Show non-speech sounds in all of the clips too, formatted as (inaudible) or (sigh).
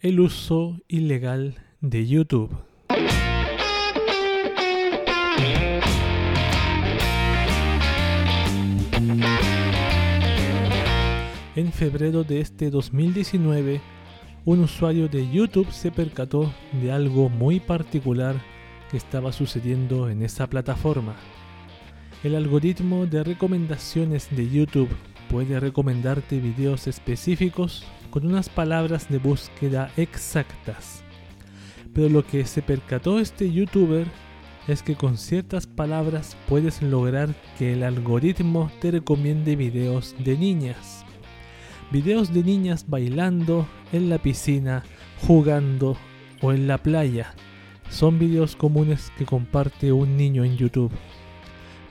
el uso ilegal de YouTube. En febrero de este 2019, un usuario de YouTube se percató de algo muy particular que estaba sucediendo en esa plataforma. El algoritmo de recomendaciones de YouTube puede recomendarte videos específicos con unas palabras de búsqueda exactas. Pero lo que se percató este youtuber es que con ciertas palabras puedes lograr que el algoritmo te recomiende videos de niñas. Videos de niñas bailando en la piscina, jugando o en la playa. Son videos comunes que comparte un niño en YouTube.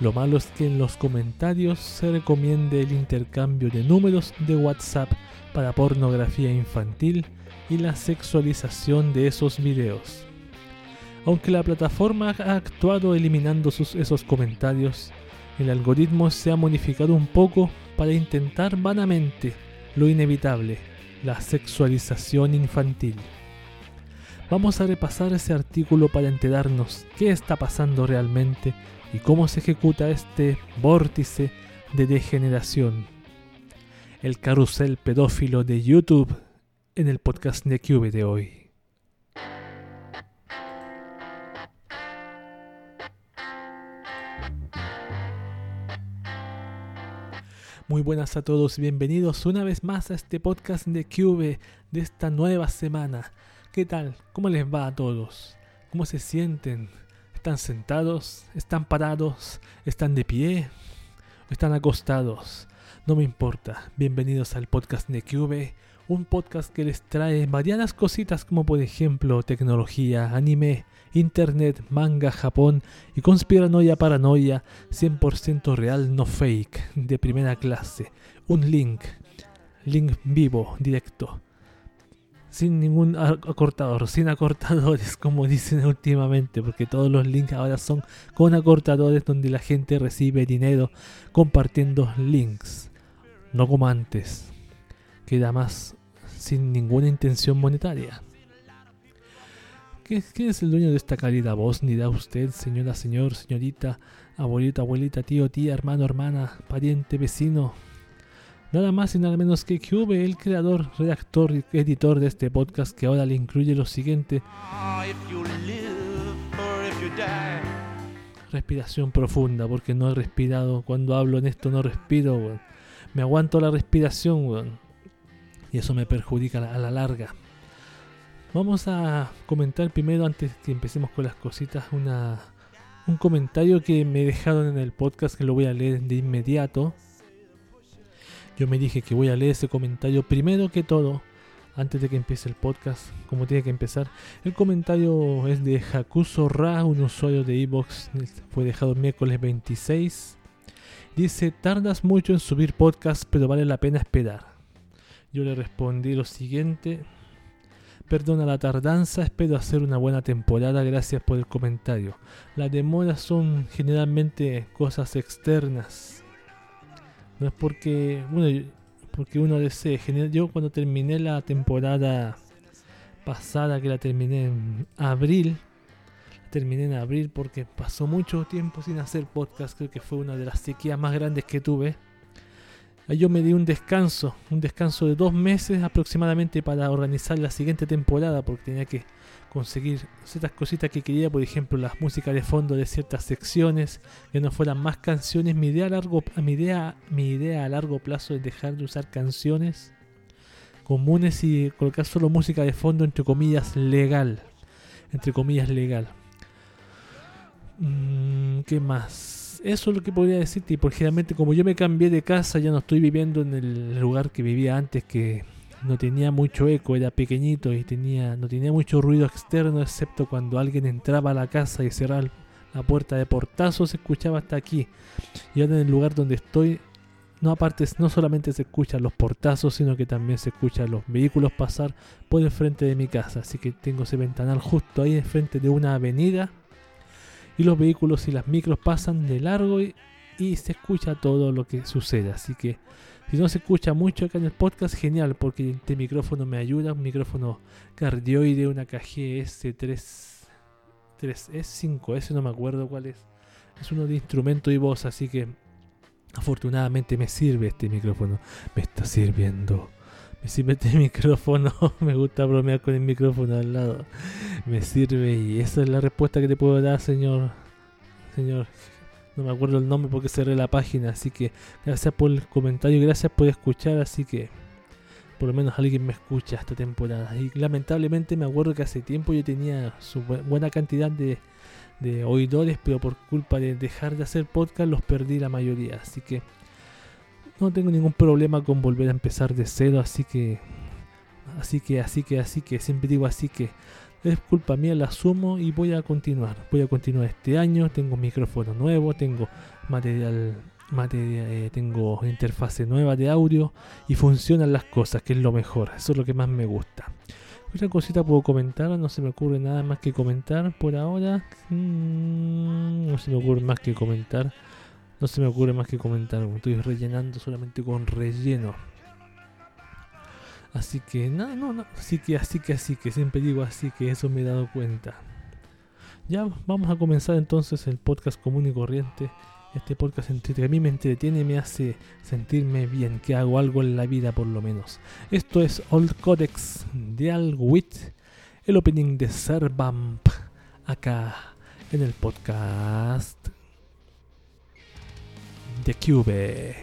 Lo malo es que en los comentarios se recomiende el intercambio de números de WhatsApp para pornografía infantil y la sexualización de esos videos. Aunque la plataforma ha actuado eliminando esos comentarios, el algoritmo se ha modificado un poco para intentar vanamente lo inevitable, la sexualización infantil. Vamos a repasar ese artículo para enterarnos qué está pasando realmente y cómo se ejecuta este vórtice de degeneración. El carrusel pedófilo de YouTube en el podcast de Cube de hoy. Muy buenas a todos, bienvenidos una vez más a este podcast de Cube de esta nueva semana. ¿Qué tal? ¿Cómo les va a todos? ¿Cómo se sienten? ¿Están sentados? ¿Están parados? ¿Están de pie? ¿O están acostados? No me importa. Bienvenidos al podcast de Cube, un podcast que les trae variadas cositas como por ejemplo tecnología, anime, internet, manga, Japón y conspiranoia paranoia 100% real, no fake, de primera clase. Un link, link vivo, directo. Sin ningún acortador, sin acortadores (laughs) como dicen últimamente, porque todos los links ahora son con acortadores donde la gente recibe dinero compartiendo links. No como antes, queda más sin ninguna intención monetaria. ¿Quién es el dueño de esta cálida voz? Ni da usted, señora, señor, señorita, abuelita, abuelita, tío, tía, hermano, hermana, pariente, vecino. Nada más y nada menos que Cube, el creador, redactor y editor de este podcast que ahora le incluye lo siguiente. Respiración profunda, porque no he respirado. Cuando hablo en esto no respiro, Me aguanto la respiración, Y eso me perjudica a la larga. Vamos a comentar primero, antes que empecemos con las cositas, una, un comentario que me dejaron en el podcast que lo voy a leer de inmediato. Yo me dije que voy a leer ese comentario primero que todo, antes de que empiece el podcast, como tiene que empezar. El comentario es de Hakuso Ra, un usuario de Evox, fue dejado miércoles 26. Dice, tardas mucho en subir podcast, pero vale la pena esperar. Yo le respondí lo siguiente, Perdona la tardanza, espero hacer una buena temporada, gracias por el comentario. Las demoras son generalmente cosas externas. No es porque, bueno, porque uno desee. Yo cuando terminé la temporada pasada, que la terminé en abril, terminé en abril porque pasó mucho tiempo sin hacer podcast, creo que fue una de las sequías más grandes que tuve yo me di un descanso, un descanso de dos meses aproximadamente para organizar la siguiente temporada, porque tenía que conseguir ciertas cositas que quería, por ejemplo, las músicas de fondo de ciertas secciones, que no fueran más canciones. Mi idea a largo, mi idea, mi idea a largo plazo es dejar de usar canciones comunes y colocar solo música de fondo, entre comillas, legal. Entre comillas, legal. Mm, ¿Qué más? eso es lo que podría decirte. Porque generalmente como yo me cambié de casa, ya no estoy viviendo en el lugar que vivía antes, que no tenía mucho eco, era pequeñito y tenía, no tenía mucho ruido externo, excepto cuando alguien entraba a la casa y cerraba la puerta de portazo, se escuchaba hasta aquí. Y ahora en el lugar donde estoy, no aparte, no solamente se escuchan los portazos, sino que también se escuchan los vehículos pasar por el frente de mi casa. Así que tengo ese ventanal justo ahí enfrente de una avenida y los vehículos y las micros pasan de largo y, se escucha todo lo que sucede. Así que Si no se escucha mucho acá en el podcast, genial, porque este micrófono me ayuda. Un micrófono cardioide, una KGS3, 3S, 5S, no me acuerdo cuál es. Es uno de instrumento y voz, así que afortunadamente me sirve este micrófono. Me está sirviendo. Me sirve este (laughs) micrófono. me gusta bromear con el micrófono al lado. Me sirve y esa es la respuesta que te puedo dar, señor. Señor no me acuerdo el nombre porque cerré la página. Así que gracias por el comentario, gracias por escuchar. Así que por lo menos alguien me escucha esta temporada. Y lamentablemente me acuerdo que hace tiempo yo tenía su buena cantidad de, de oidores, pero por culpa de dejar de hacer podcast los perdí la mayoría. Así que no tengo ningún problema con volver a empezar de cero. Así que, así que, así que, así que, siempre digo así que es culpa mía, la asumo y voy a continuar. Voy a continuar este año. Tengo micrófono nuevo, tengo material, material eh, tengo interfase nueva de audio y funcionan las cosas, que es lo mejor. Eso es lo que más me gusta. Otra cosita puedo comentar, no se me ocurre nada más que comentar por ahora. Mm, no se me ocurre más que comentar. No se me ocurre más que comentar. Estoy rellenando solamente con relleno. Así que, no, no, no. Así que, así que, así que, siempre digo así que eso me he dado cuenta. Ya vamos a comenzar entonces el podcast común y corriente. Este podcast que a mí me entretiene y me hace sentirme bien, que hago algo en la vida por lo menos. Esto es Old Codex de Al el opening de Servamp, acá en el podcast de Cube.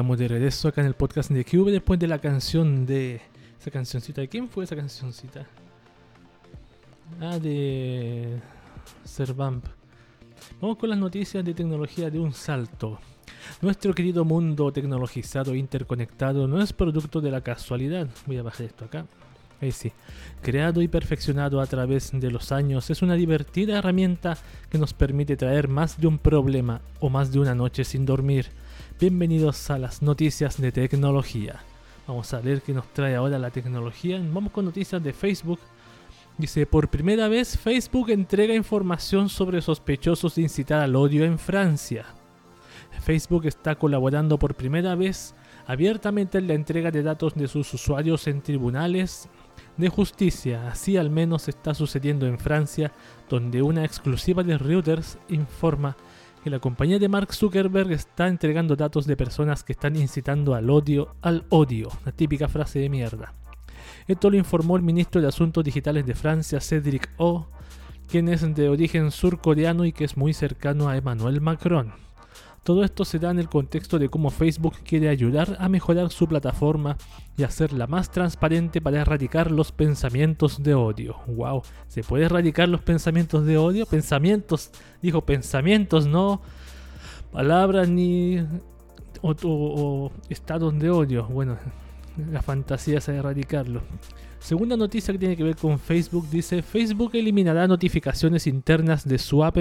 Estamos de regreso acá en el podcast de Cube después de la canción de. Esa cancioncita. ¿De quién fue esa cancioncita? Ah, de. Servamp. Vamos con las noticias de tecnología de un salto. Nuestro querido mundo tecnologizado e interconectado no es producto de la casualidad. Voy a bajar esto acá. Ahí sí. Creado y perfeccionado a través de los años, es una divertida herramienta que nos permite traer más de un problema o más de una noche sin dormir. Bienvenidos a las noticias de tecnología. Vamos a ver qué nos trae ahora la tecnología. Vamos con noticias de Facebook. Dice, por primera vez Facebook entrega información sobre sospechosos de incitar al odio en Francia. Facebook está colaborando por primera vez abiertamente en la entrega de datos de sus usuarios en tribunales de justicia. Así al menos está sucediendo en Francia, donde una exclusiva de Reuters informa la compañía de Mark Zuckerberg está entregando datos de personas que están incitando al odio, al odio, la típica frase de mierda. Esto lo informó el ministro de Asuntos Digitales de Francia, Cédric O, quien es de origen surcoreano y que es muy cercano a Emmanuel Macron. Todo esto se da en el contexto de cómo Facebook quiere ayudar a mejorar su plataforma y hacerla más transparente para erradicar los pensamientos de odio. ¡Wow! ¿Se puede erradicar los pensamientos de odio? Pensamientos, dijo pensamientos, no palabras ni o, estados de odio. Bueno, la fantasía es erradicarlo. Segunda noticia que tiene que ver con Facebook dice Facebook eliminará notificaciones internas de su app.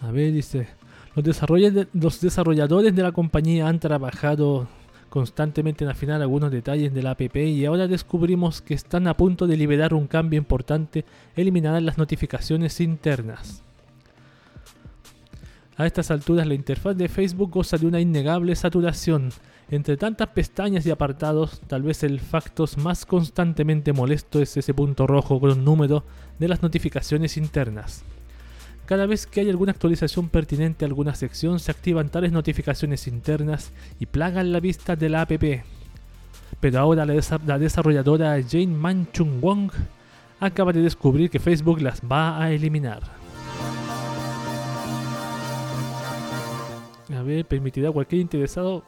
A ver, dice, los, desarrolladores de la compañía han trabajado constantemente en afinar algunos detalles de la app y ahora descubrimos que están a punto de liberar un cambio importante, eliminar las notificaciones internas. A estas alturas la interfaz de Facebook goza de una innegable saturación. Entre tantas pestañas y apartados, tal vez el facto más constantemente molesto es ese punto rojo con un número de las notificaciones internas. Cada vez que hay alguna actualización pertinente a alguna sección, se activan tales notificaciones internas y plagan la vista de la app. Pero ahora la, desarrolladora Jane Manchung Wong acaba de descubrir que Facebook las va a eliminar. A ver, permitirá a cualquier interesado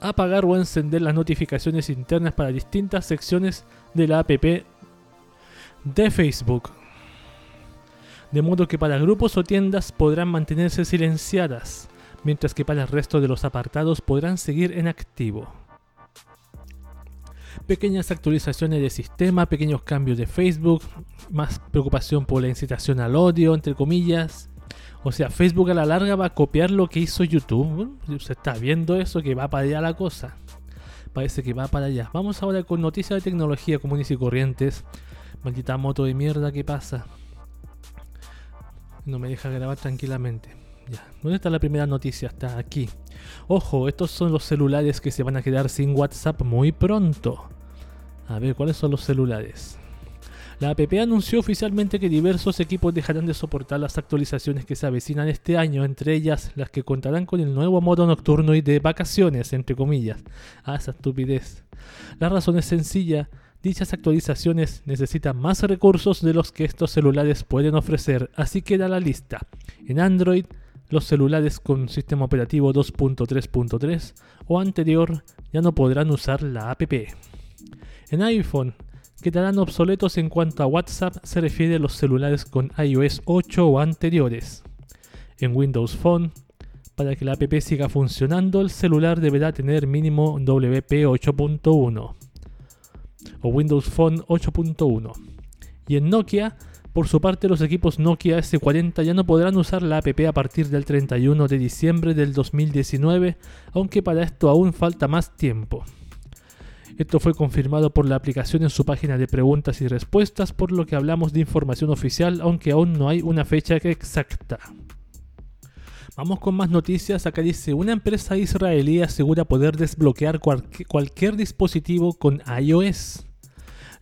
apagar o encender las notificaciones internas para distintas secciones de la app de Facebook de modo que para grupos o tiendas podrán mantenerse silenciadas, mientras que para el resto de los apartados podrán seguir en activo. Pequeñas actualizaciones de sistema, pequeños cambios de Facebook, más preocupación por la incitación al odio, entre comillas. O sea, Facebook a la larga va a copiar lo que hizo YouTube. Se está viendo eso, que va para allá la cosa. Parece que va para allá. Vamos ahora con noticias de tecnología comunes y corrientes. Maldita moto de mierda, ¿qué pasa? No me deja grabar tranquilamente. Ya. ¿Dónde está la primera noticia? Está aquí. Ojo, estos son los celulares que se van a quedar sin WhatsApp muy pronto. A ver, ¿cuáles son los celulares? La app anunció oficialmente que diversos equipos dejarán de soportar las actualizaciones que se avecinan este año, entre ellas las que contarán con el nuevo modo nocturno y de vacaciones, entre comillas. Ah, esa estupidez. La razón es sencilla, Dichas actualizaciones necesitan más recursos de los que estos celulares pueden ofrecer, así que da la lista. En Android, los celulares con sistema operativo 2.3.3 o anterior ya no podrán usar la app. En iPhone, quedarán obsoletos en cuanto a WhatsApp se refiere a los celulares con iOS 8 o anteriores. En Windows Phone, para que la app siga funcionando, el celular deberá tener mínimo WP 8.1 o Windows Phone 8.1. Y en Nokia, por su parte, los equipos Nokia S40 ya no podrán usar la app a partir del 31 de diciembre del 2019, aunque para esto aún falta más tiempo. Esto fue confirmado por la aplicación en su página de preguntas y respuestas, por lo que hablamos de información oficial, aunque aún no hay una fecha exacta. Vamos con más noticias. Acá dice, una empresa israelí asegura poder desbloquear cualquier dispositivo con iOS.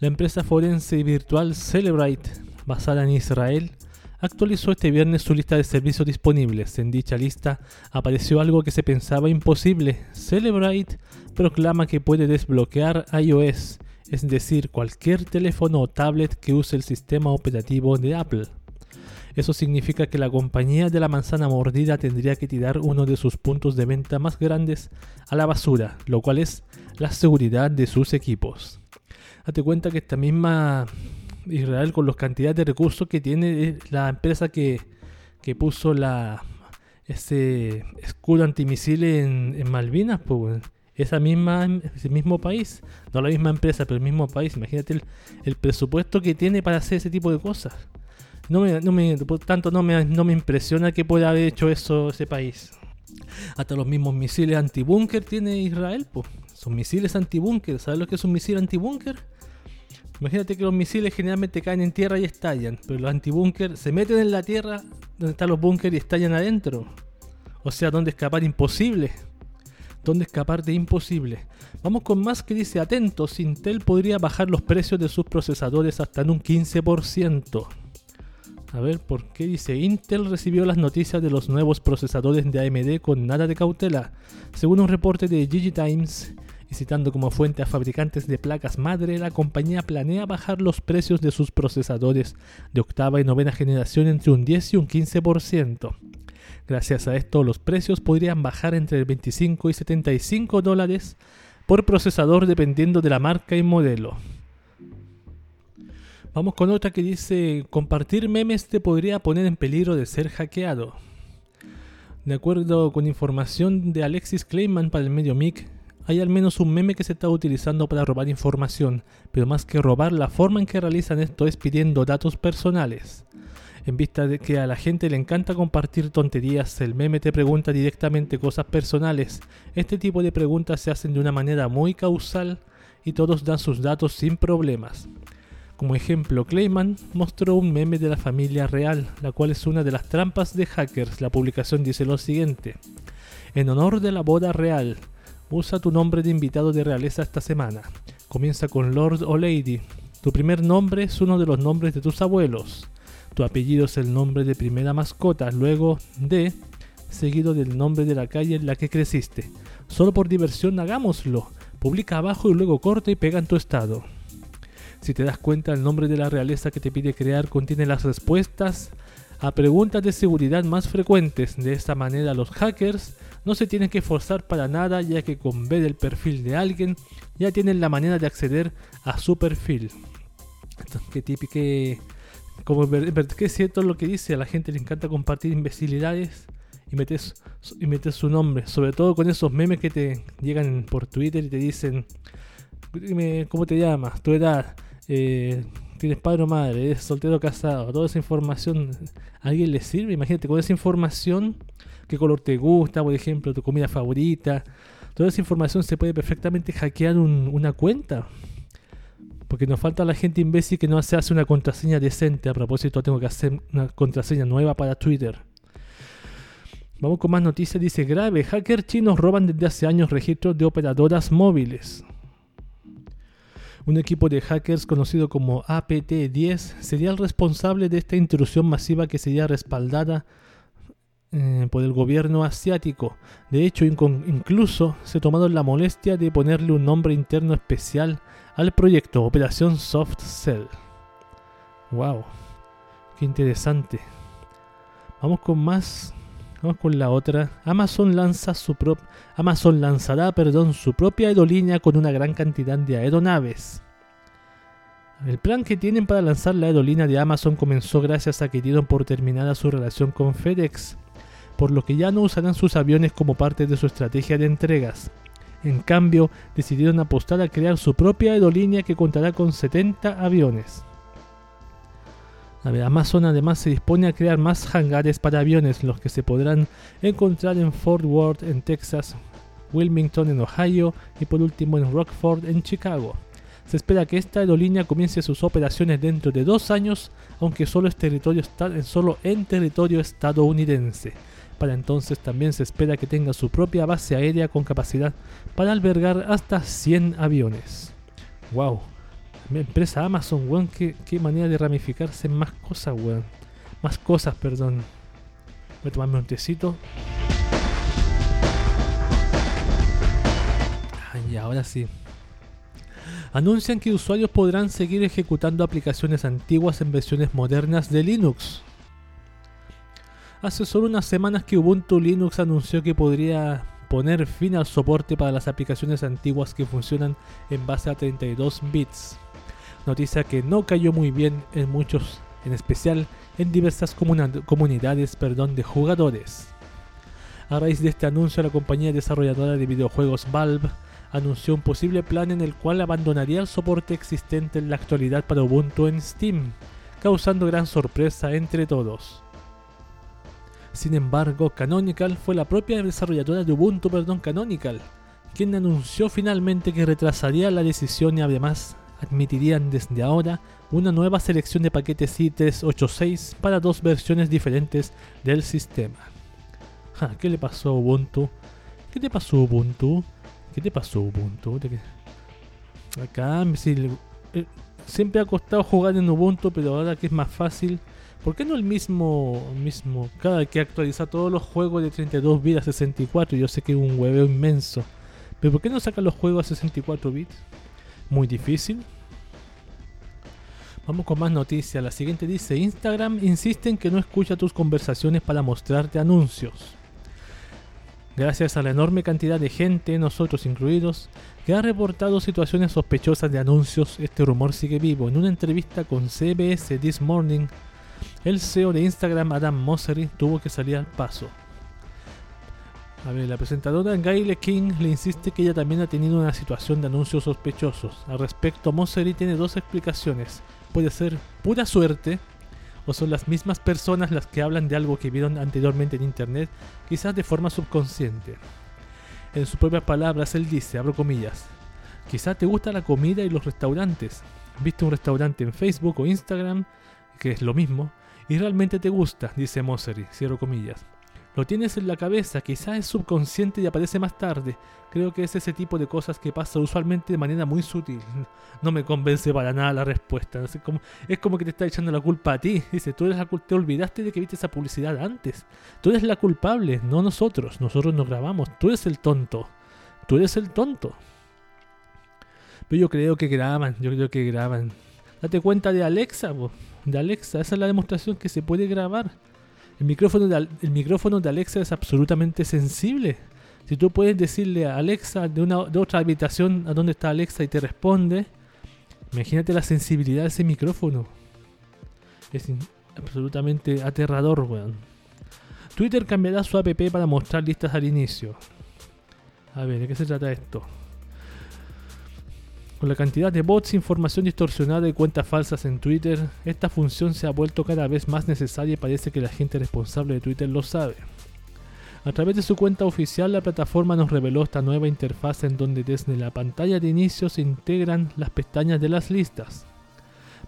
La empresa forense virtual Celebrite, basada en Israel, actualizó este viernes su lista de servicios disponibles. En dicha lista apareció algo que se pensaba imposible. Celebrite proclama que puede desbloquear iOS, es decir, cualquier teléfono o tablet que use el sistema operativo de Apple. Eso significa que la compañía de la manzana mordida tendría que tirar uno de sus puntos de venta más grandes a la basura, lo cual es la seguridad de sus equipos. Date cuenta que esta misma Israel, con las cantidades de recursos que tiene, la empresa que, puso la ese escudo antimisiles en, en Malvinas, pues esa misma, ese mismo país, no la misma empresa, pero el mismo país. Imagínate el, presupuesto que tiene para hacer ese tipo de cosas. No me, no me, por tanto, no me, no me impresiona que pueda haber hecho eso ese país. Hasta los mismos misiles antibúnker tiene Israel, pues. Son misiles antibúnker. ¿Sabes lo que es un misil antibúnker? Imagínate que los misiles generalmente caen en tierra y estallan, pero los antibúnker se meten en la tierra donde están los búnker y estallan adentro. O sea, donde escapar imposible donde escapar de imposible. Vamos con más que dice, atentos, Intel podría bajar los precios de sus procesadores hasta en un 15%. A ver, ¿por qué dice? Intel recibió las noticias de los nuevos procesadores de AMD con nada de cautela. Según un reporte de Times y citando como fuente a fabricantes de placas madre, la compañía planea bajar los precios de sus procesadores de octava y novena generación entre un 10 y un 15%. Gracias a esto, los precios podrían bajar entre 25 y 75 dólares por procesador dependiendo de la marca y modelo. Vamos con otra que dice, compartir memes te podría poner en peligro de ser hackeado. De acuerdo con información de Alexis Kleiman para el medio MIC, hay al menos un meme que se está utilizando para robar información, pero más que robar, la forma en que realizan esto es pidiendo datos personales. En vista de que a la gente le encanta compartir tonterías, el meme te pregunta directamente cosas personales. Este tipo de preguntas se hacen de una manera muy causal y todos dan sus datos sin problemas. Como ejemplo, Clayman mostró un meme de la familia real, la cual es una de las trampas de hackers. La publicación dice lo siguiente. En honor de la boda real, usa tu nombre de invitado de realeza esta semana. Comienza con Lord o Lady. Tu primer nombre es uno de los nombres de tus abuelos. Tu apellido es el nombre de primera mascota, luego de, seguido del nombre de la calle en la que creciste. Solo por diversión hagámoslo. Publica abajo y luego corta y pega en tu estado. Si te das cuenta, el nombre de la realeza que te pide crear contiene las respuestas a preguntas de seguridad más frecuentes. De esta manera los hackers no se tienen que forzar para nada ya que con ver el perfil de alguien ya tienen la manera de acceder a su perfil. Qué típico como es cierto lo que dice, a la gente le encanta compartir imbecilidades y metes, y metes su nombre, sobre todo con esos memes que te llegan por Twitter y te dicen, dime cómo te llamas, tu edad, eh, tienes padre o madre, eres soltero o casado, toda esa información, ¿a alguien le sirve? Imagínate, con esa información, qué color te gusta, por ejemplo, tu comida favorita, toda esa información se puede perfectamente hackear una cuenta. Porque nos falta la gente imbécil que no se hace una contraseña decente. A propósito, tengo que hacer una contraseña nueva para Twitter. Vamos con más noticias. Dice grave, hackers chinos roban desde hace años registros de operadoras móviles. Un equipo de hackers conocido como APT-10 sería el responsable de esta intrusión masiva que sería respaldada eh, por el gobierno asiático. De hecho, incluso se tomaron la molestia de ponerle un nombre interno especial al proyecto Operación Soft Cell. Wow, qué interesante. Vamos con más. Vamos con la otra. Amazon lanza su Amazon lanzará, perdón, su propia aerolínea con una gran cantidad de aeronaves. El plan que tienen para lanzar la aerolínea de Amazon comenzó gracias a que dieron por terminada su relación con FedEx, por lo que ya no usarán sus aviones como parte de su estrategia de entregas. En cambio, decidieron apostar a crear su propia aerolínea que contará con 70 aviones. Amazon además se dispone a crear más hangares para aviones, los que se podrán encontrar en Fort Worth en Texas, Wilmington en Ohio y por último en Rockford en Chicago. Se espera que esta aerolínea comience sus operaciones dentro de dos años, aunque solo, es territorio, solo en territorio estadounidense. Para entonces también se espera que tenga su propia base aérea con capacidad para albergar hasta 100 aviones. ¡Wow! Empresa Amazon, weón, qué, manera de ramificarse en más cosas, weón. Más cosas, perdón. Voy a tomarme un tecito. Y ahora sí. Anuncian que usuarios podrán seguir ejecutando aplicaciones antiguas en versiones modernas de Linux. Hace solo unas semanas que Ubuntu Linux anunció que podría poner fin al soporte para las aplicaciones antiguas que funcionan en base a 32 bits. Noticia que no cayó muy bien en muchos, en especial en diversas comunidades perdón, de jugadores. A raíz de este anuncio, la compañía desarrolladora de videojuegos Valve anunció un posible plan en el cual abandonaría el soporte existente en la actualidad para Ubuntu en Steam, causando gran sorpresa entre todos. Sin embargo, Canonical fue la propia desarrolladora de Ubuntu, perdón, Canonical, quien anunció finalmente que retrasaría la decisión y además admitirían desde ahora una nueva selección de paquetes i386 para dos versiones diferentes del sistema. ¿Qué le pasó a Ubuntu? ¿Qué te pasó Ubuntu? ¿Qué te pasó Ubuntu? Acá eh, siempre ha costado jugar en Ubuntu, pero ahora que es más fácil, ¿Por qué no el mismo, mismo, cada que actualiza todos los juegos de 32 bits a 64? Yo sé que es un hueveo inmenso. Pero ¿por qué no saca los juegos a 64 bits? Muy difícil. Vamos con más noticias. La siguiente dice, Instagram insiste en que no escucha tus conversaciones para mostrarte anuncios. Gracias a la enorme cantidad de gente, nosotros incluidos, que ha reportado situaciones sospechosas de anuncios, este rumor sigue vivo. En una entrevista con CBS This Morning, el CEO de Instagram, Adam Mosseri, tuvo que salir al paso. A ver, la presentadora Gayle King le insiste que ella también ha tenido una situación de anuncios sospechosos. Al respecto, Mosseri tiene dos explicaciones. Puede ser pura suerte, o son las mismas personas las que hablan de algo que vieron anteriormente en internet, quizás de forma subconsciente. En sus propias palabras, él dice, abro comillas, quizás te gusta la comida y los restaurantes. Viste un restaurante en Facebook o Instagram, que es lo mismo, y realmente te gusta, dice Mosery, cierro comillas. Lo tienes en la cabeza, quizás es subconsciente y aparece más tarde. Creo que es ese tipo de cosas que pasa usualmente de manera muy sutil. (laughs) No me convence para nada la respuesta. Es como, que te está echando la culpa a ti. Dice, tú eres la te olvidaste de que viste esa publicidad antes. Tú eres la culpable, no nosotros. Nosotros nos grabamos. Tú eres el tonto. Tú eres el tonto. Pero yo creo que graban, yo creo que graban. Date cuenta de Alexa, de Alexa. Esa es la demostración que se puede grabar. El micrófono de, micrófono de Alexa es absolutamente sensible. Si tú puedes decirle a Alexa de, una, de otra habitación a dónde está Alexa y te responde, imagínate la sensibilidad de ese micrófono. Es absolutamente aterrador, weón. Twitter cambiará su app para mostrar listas al inicio. A ver, ¿de qué se trata esto? Con la cantidad de bots, información distorsionada y cuentas falsas en Twitter, esta función se ha vuelto cada vez más necesaria y parece que la gente responsable de Twitter lo sabe. A través de su cuenta oficial, la plataforma nos reveló esta nueva interfaz en donde desde la pantalla de inicio se integran las pestañas de las listas.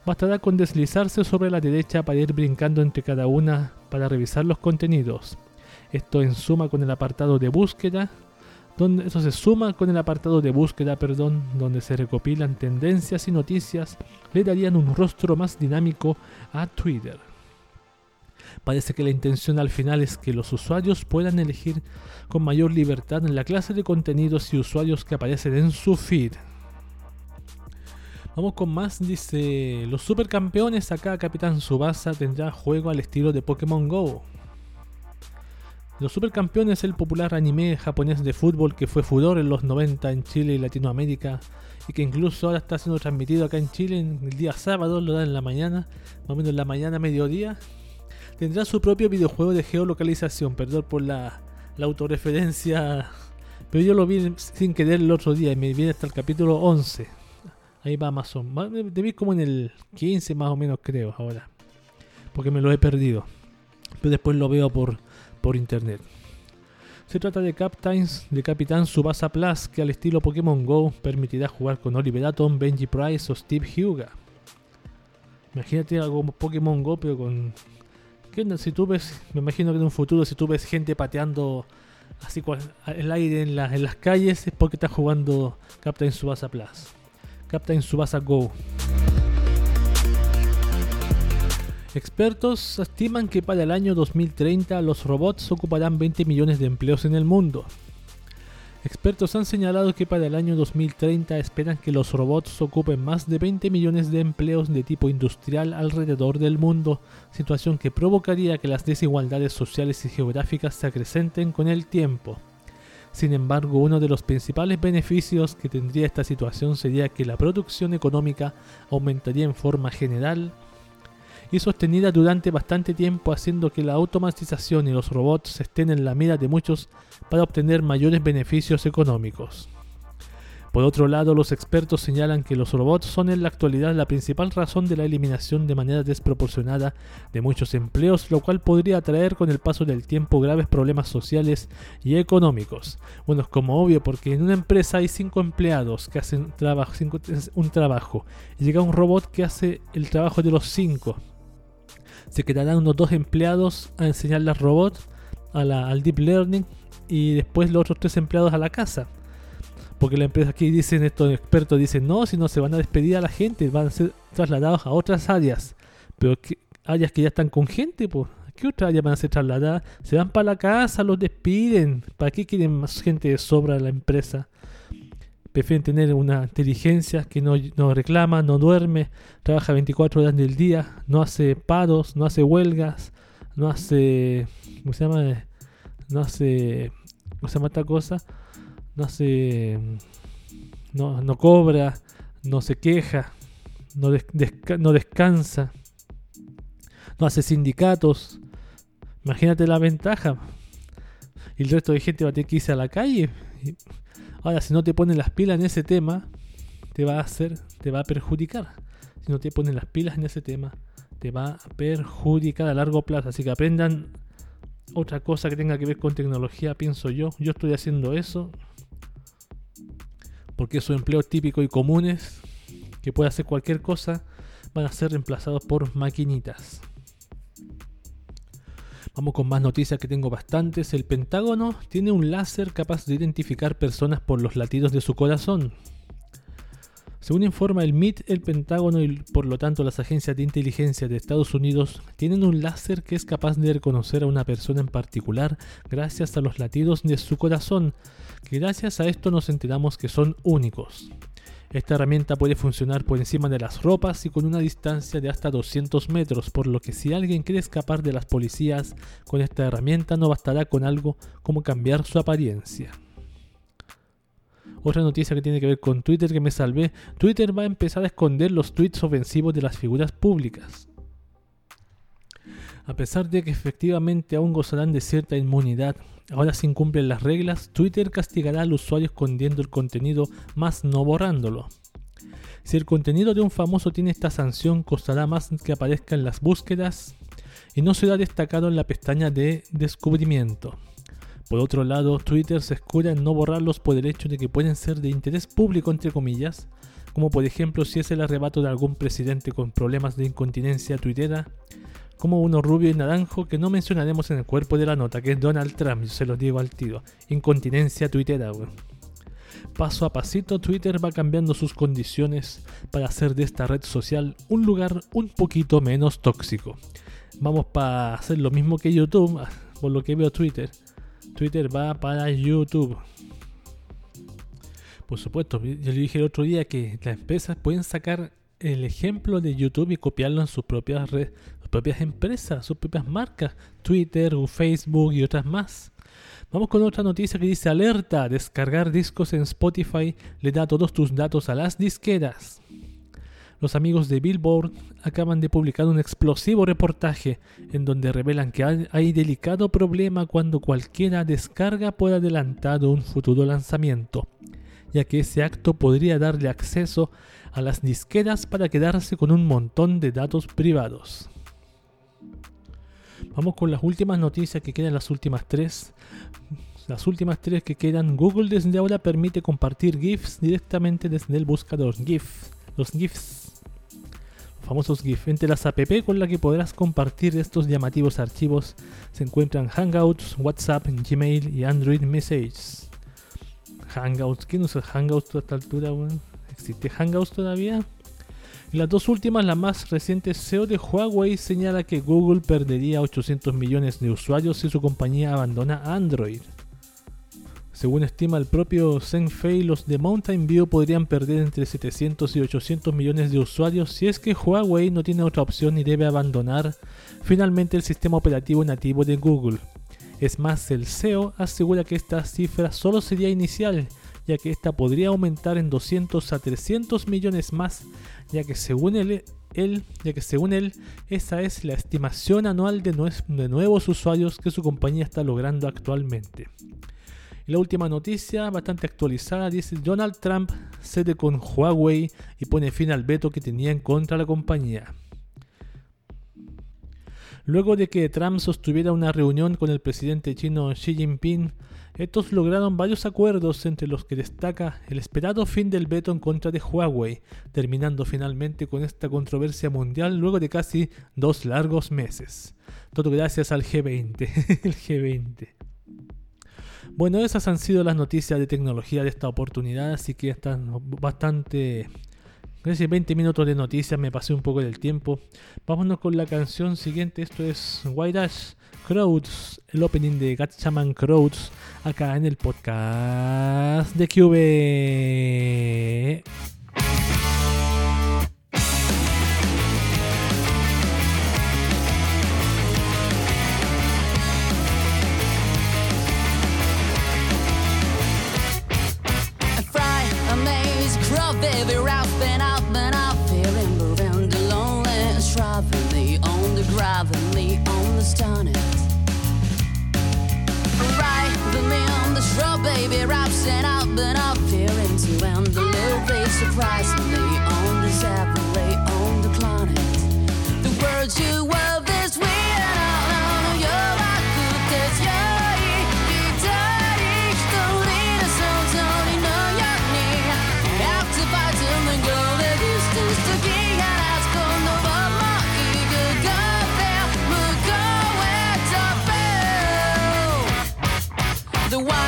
Bastará con deslizarse sobre la derecha para ir brincando entre cada una para revisar los contenidos. Esto en suma con el apartado de búsqueda, donde eso se suma con el apartado de búsqueda, perdón, donde se recopilan tendencias y noticias, le darían un rostro más dinámico a Twitter. Parece que la intención al final es que los usuarios puedan elegir con mayor libertad en la clase de contenidos y usuarios que aparecen en su feed. Vamos con más, dice, los supercampeones acá Capitán Subasa tendrá juego al estilo de Pokémon Go. Los Supercampeones, el popular anime japonés de fútbol que fue furor en los 90 en Chile y Latinoamérica y que incluso ahora está siendo transmitido acá en Chile en el día sábado, lo dan en la mañana, más o menos en la mañana, mediodía, tendrá su propio videojuego de geolocalización, perdón por la, autorreferencia, pero yo lo vi sin querer el otro día y me viene hasta el capítulo 11. Ahí va Amazon. Debí como en el 15 más o menos creo ahora. Porque me lo he perdido. Pero después lo veo por por internet. Se trata de Captains de Capitán Subasa Plus, que al estilo Pokémon Go permitirá jugar con Oliver Atom, Benji Price o Steve Huga. Imagínate algo como Pokémon Go, pero con. ¿Qué Si tú ves, me imagino que en un futuro, si tú ves gente pateando así el aire en, en las calles, es porque está jugando Captain Subasa Plus. Captain Subasa Go. Expertos estiman que para el año 2030 los robots ocuparán 20 millones de empleos en el mundo. Expertos han señalado que para el año 2030 esperan que los robots ocupen más de 20 millones de empleos de tipo industrial alrededor del mundo, situación que provocaría que las desigualdades sociales y geográficas se acrecenten con el tiempo. Sin embargo, uno de los principales beneficios que tendría esta situación sería que la producción económica aumentaría en forma general y sostenida durante bastante tiempo, haciendo que la automatización y los robots estén en la mira de muchos para obtener mayores beneficios económicos. Por otro lado, los expertos señalan que los robots son en la actualidad la principal razón de la eliminación de manera desproporcionada de muchos empleos, lo cual podría traer con el paso del tiempo graves problemas sociales y económicos. Bueno, es como obvio, porque en una empresa hay cinco empleados que hacen un trabajo y llega un robot que hace el trabajo de los cinco se quedarán unos dos empleados a enseñarle al robot, al deep learning, y después los otros tres empleados a la casa. Porque la empresa aquí dicen, estos expertos dicen, no, si no se van a despedir a la gente, van a ser trasladados a otras áreas. Pero áreas que ya están con gente, pues. ¿Qué otras áreas van a ser trasladadas? Se van para la casa, los despiden. ¿Para qué quieren más gente de sobra en la empresa? Prefieren tener una inteligencia que no, reclama, no duerme, trabaja 24 horas del día, no hace paros, no hace huelgas, no hace. ¿Cómo se llama? No hace. ¿Cómo se llama esta cosa? No hace. No, no cobra, no se queja, no, no descansa, no hace sindicatos. Imagínate la ventaja. Y el resto de gente va a tener que irse a la calle. Ahora, si no te pones las pilas en ese tema, te va a hacer, te va a perjudicar. Si no te pones las pilas en ese tema, te va a perjudicar a largo plazo. Así que aprendan otra cosa que tenga que ver con tecnología, pienso yo. Yo estoy haciendo eso porque esos empleos típicos y comunes que puede hacer cualquier cosa van a ser reemplazados por maquinitas. Vamos con más noticias que tengo bastantes. El Pentágono tiene un láser capaz de identificar personas por los latidos de su corazón. Según informa el MIT, el Pentágono y por lo tanto las agencias de inteligencia de Estados Unidos tienen un láser que es capaz de reconocer a una persona en particular gracias a los latidos de su corazón, que gracias a esto nos enteramos que son únicos. Esta herramienta puede funcionar por encima de las ropas y con una distancia de hasta 200 metros, por lo que si alguien quiere escapar de las policías con esta herramienta no bastará con algo como cambiar su apariencia. Otra noticia que tiene que ver con Twitter que me salvé, Twitter va a empezar a esconder los tweets ofensivos de las figuras públicas. A pesar de que efectivamente aún gozarán de cierta inmunidad, ahora si incumplen las reglas, Twitter castigará al usuario escondiendo el contenido, más no borrándolo. Si el contenido de un famoso tiene esta sanción, costará más que aparezca en las búsquedas y no será destacado en la pestaña de descubrimiento. Por otro lado, Twitter se escuda en no borrarlos por el hecho de que pueden ser de interés público, entre comillas, como por ejemplo si es el arrebato de algún presidente con problemas de incontinencia tuitera, como uno rubio y naranjo que no mencionaremos en el cuerpo de la nota, que es Donald Trump, se lo digo al tiro. Incontinencia tuitera, Paso a pasito, Twitter va cambiando sus condiciones para hacer de esta red social un lugar un poquito menos tóxico. Vamos para hacer lo mismo que YouTube, por lo que veo Twitter. Twitter va para YouTube. Por supuesto, yo le dije el otro día que las empresas pueden sacar el ejemplo de YouTube y copiarlo en sus propias redes, propias empresas, sus propias marcas, Twitter, Facebook y otras más. Vamos con otra noticia que dice alerta, descargar discos en Spotify le da todos tus datos a las disqueras. Los amigos de Billboard acaban de publicar un explosivo reportaje en donde revelan que hay delicado problema cuando cualquiera descarga por adelantado un futuro lanzamiento, ya que ese acto podría darle acceso a las disqueras para quedarse con un montón de datos privados. Vamos con las últimas noticias que quedan, las últimas tres. Las últimas tres que quedan. Google desde ahora permite compartir GIFs directamente desde el buscador. GIF. Los GIFs. Los famosos GIFs. Entre las app con las que podrás compartir estos llamativos archivos se encuentran Hangouts, WhatsApp, Gmail y Android Messages. Hangouts. ¿Quién usa Hangouts a esta altura? ¿Existe Hangouts todavía? Las dos últimas, la más reciente CEO de Huawei señala que Google perdería 800 millones de usuarios si su compañía abandona Android. Según estima el propio Fei, los de Mountain View podrían perder entre 700 y 800 millones de usuarios si es que Huawei no tiene otra opción y debe abandonar finalmente el sistema operativo nativo de Google. Es más, el CEO asegura que esta cifra solo sería inicial, ya que esta podría aumentar en 200 a 300 millones más, ya que según él, ya que según él, esa es la estimación anual de nuevos usuarios que su compañía está logrando actualmente. Y la última noticia, bastante actualizada, dice Donald Trump cede con Huawei y pone fin al veto que tenía en contra de la compañía. Luego de que Trump sostuviera una reunión con el presidente chino Xi Jinping, estos lograron varios acuerdos entre los que destaca el esperado fin del veto en contra de Huawei, terminando finalmente con esta controversia mundial luego de casi dos largos meses. Todo gracias al G20, (laughs) el G20. Bueno, esas han sido las noticias de tecnología de esta oportunidad, así que están bastante... Casi 20 minutos de noticias, me pasé un poco del tiempo. Vámonos con la canción siguiente, esto es White Dash Crowds, el opening de Gatchaman Crowds, acá en el podcast de out, de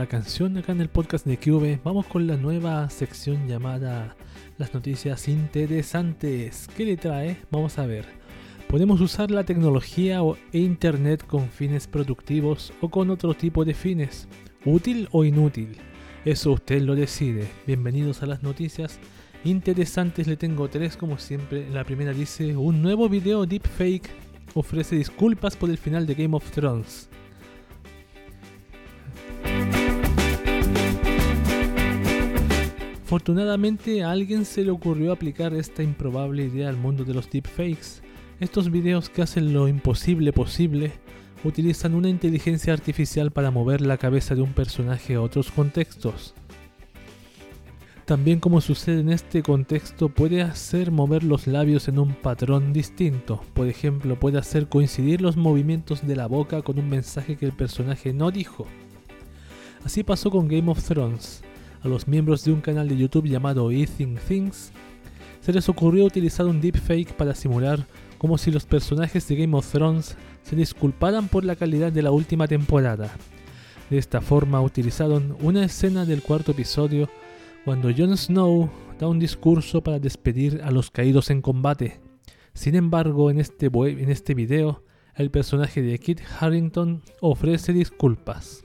la canción acá en el podcast de Cube. Vamos con la nueva sección llamada Las noticias interesantes. ¿Qué le trae? Vamos a ver. Podemos usar la tecnología e internet con fines productivos o con otro tipo de fines. ¿Útil o inútil? Eso usted lo decide. Bienvenidos a las noticias interesantes. Le tengo tres como siempre. La primera dice, un nuevo video deepfake ofrece disculpas por el final de Game of Thrones. Afortunadamente a alguien se le ocurrió aplicar esta improbable idea al mundo de los deepfakes, estos videos que hacen lo imposible posible, utilizan una inteligencia artificial para mover la cabeza de un personaje a otros contextos. También como sucede en este contexto, puede hacer mover los labios en un patrón distinto. Por ejemplo, puede hacer coincidir los movimientos de la boca con un mensaje que el personaje no dijo. Así pasó con Game of Thrones. A los miembros de un canal de YouTube llamado Eating Things se les ocurrió utilizar un deepfake para simular como si los personajes de Game of Thrones se disculparan por la calidad de la última temporada. De esta forma utilizaron una escena del cuarto episodio cuando Jon Snow da un discurso para despedir a los caídos en combate. Sin embargo, en este, este video, el personaje de Kit Harrington ofrece disculpas.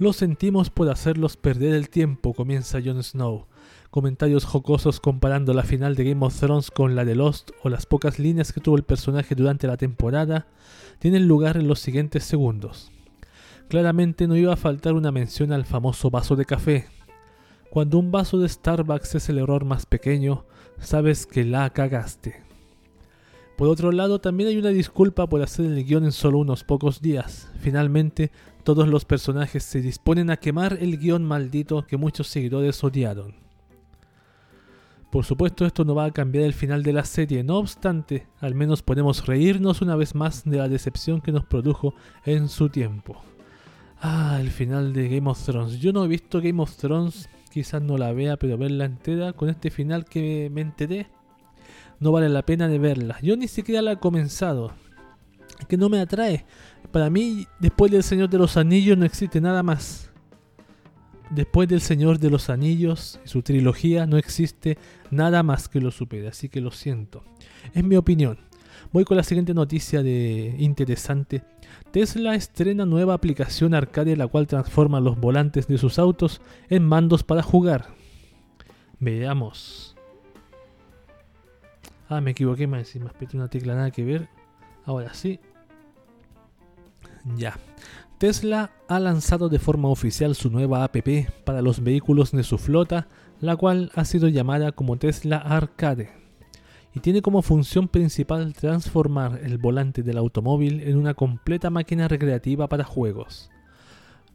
Lo sentimos por hacerlos perder el tiempo, comienza Jon Snow. Comentarios jocosos comparando la final de Game of Thrones con la de Lost o las pocas líneas que tuvo el personaje durante la temporada tienen lugar en los siguientes segundos. Claramente no iba a faltar una mención al famoso vaso de café, cuando un vaso de Starbucks es el error más pequeño, sabes que la cagaste. Por otro lado, también hay una disculpa por hacer el guion en solo unos pocos días. Finalmente, todos los personajes se disponen a quemar el guion maldito que muchos seguidores odiaron. Por supuesto, esto no va a cambiar el final de la serie, no obstante, al menos podemos reírnos una vez más de la decepción que nos produjo en su tiempo. Ah, el final de Game of Thrones. Yo no he visto Game of Thrones quizás no la vea, pero verla entera con este final que me enteré, no vale la pena de verla. Yo ni siquiera la he comenzado, que no me atrae. Para mí, después del Señor de los Anillos no existe nada más. Después del Señor de los Anillos y su trilogía no existe nada más que lo supere, así que lo siento. Es mi opinión. Voy con la siguiente noticia de interesante. Tesla estrena nueva aplicación arcade la cual transforma los volantes de sus autos en mandos para jugar. Veamos. Ah, me equivoqué, me apreté una tecla nada que ver. Ahora sí. Ya. Tesla ha lanzado de forma oficial su nueva app para los vehículos de su flota, la cual ha sido llamada como Tesla Arcade y tiene como función principal transformar el volante del automóvil en una completa máquina recreativa para juegos.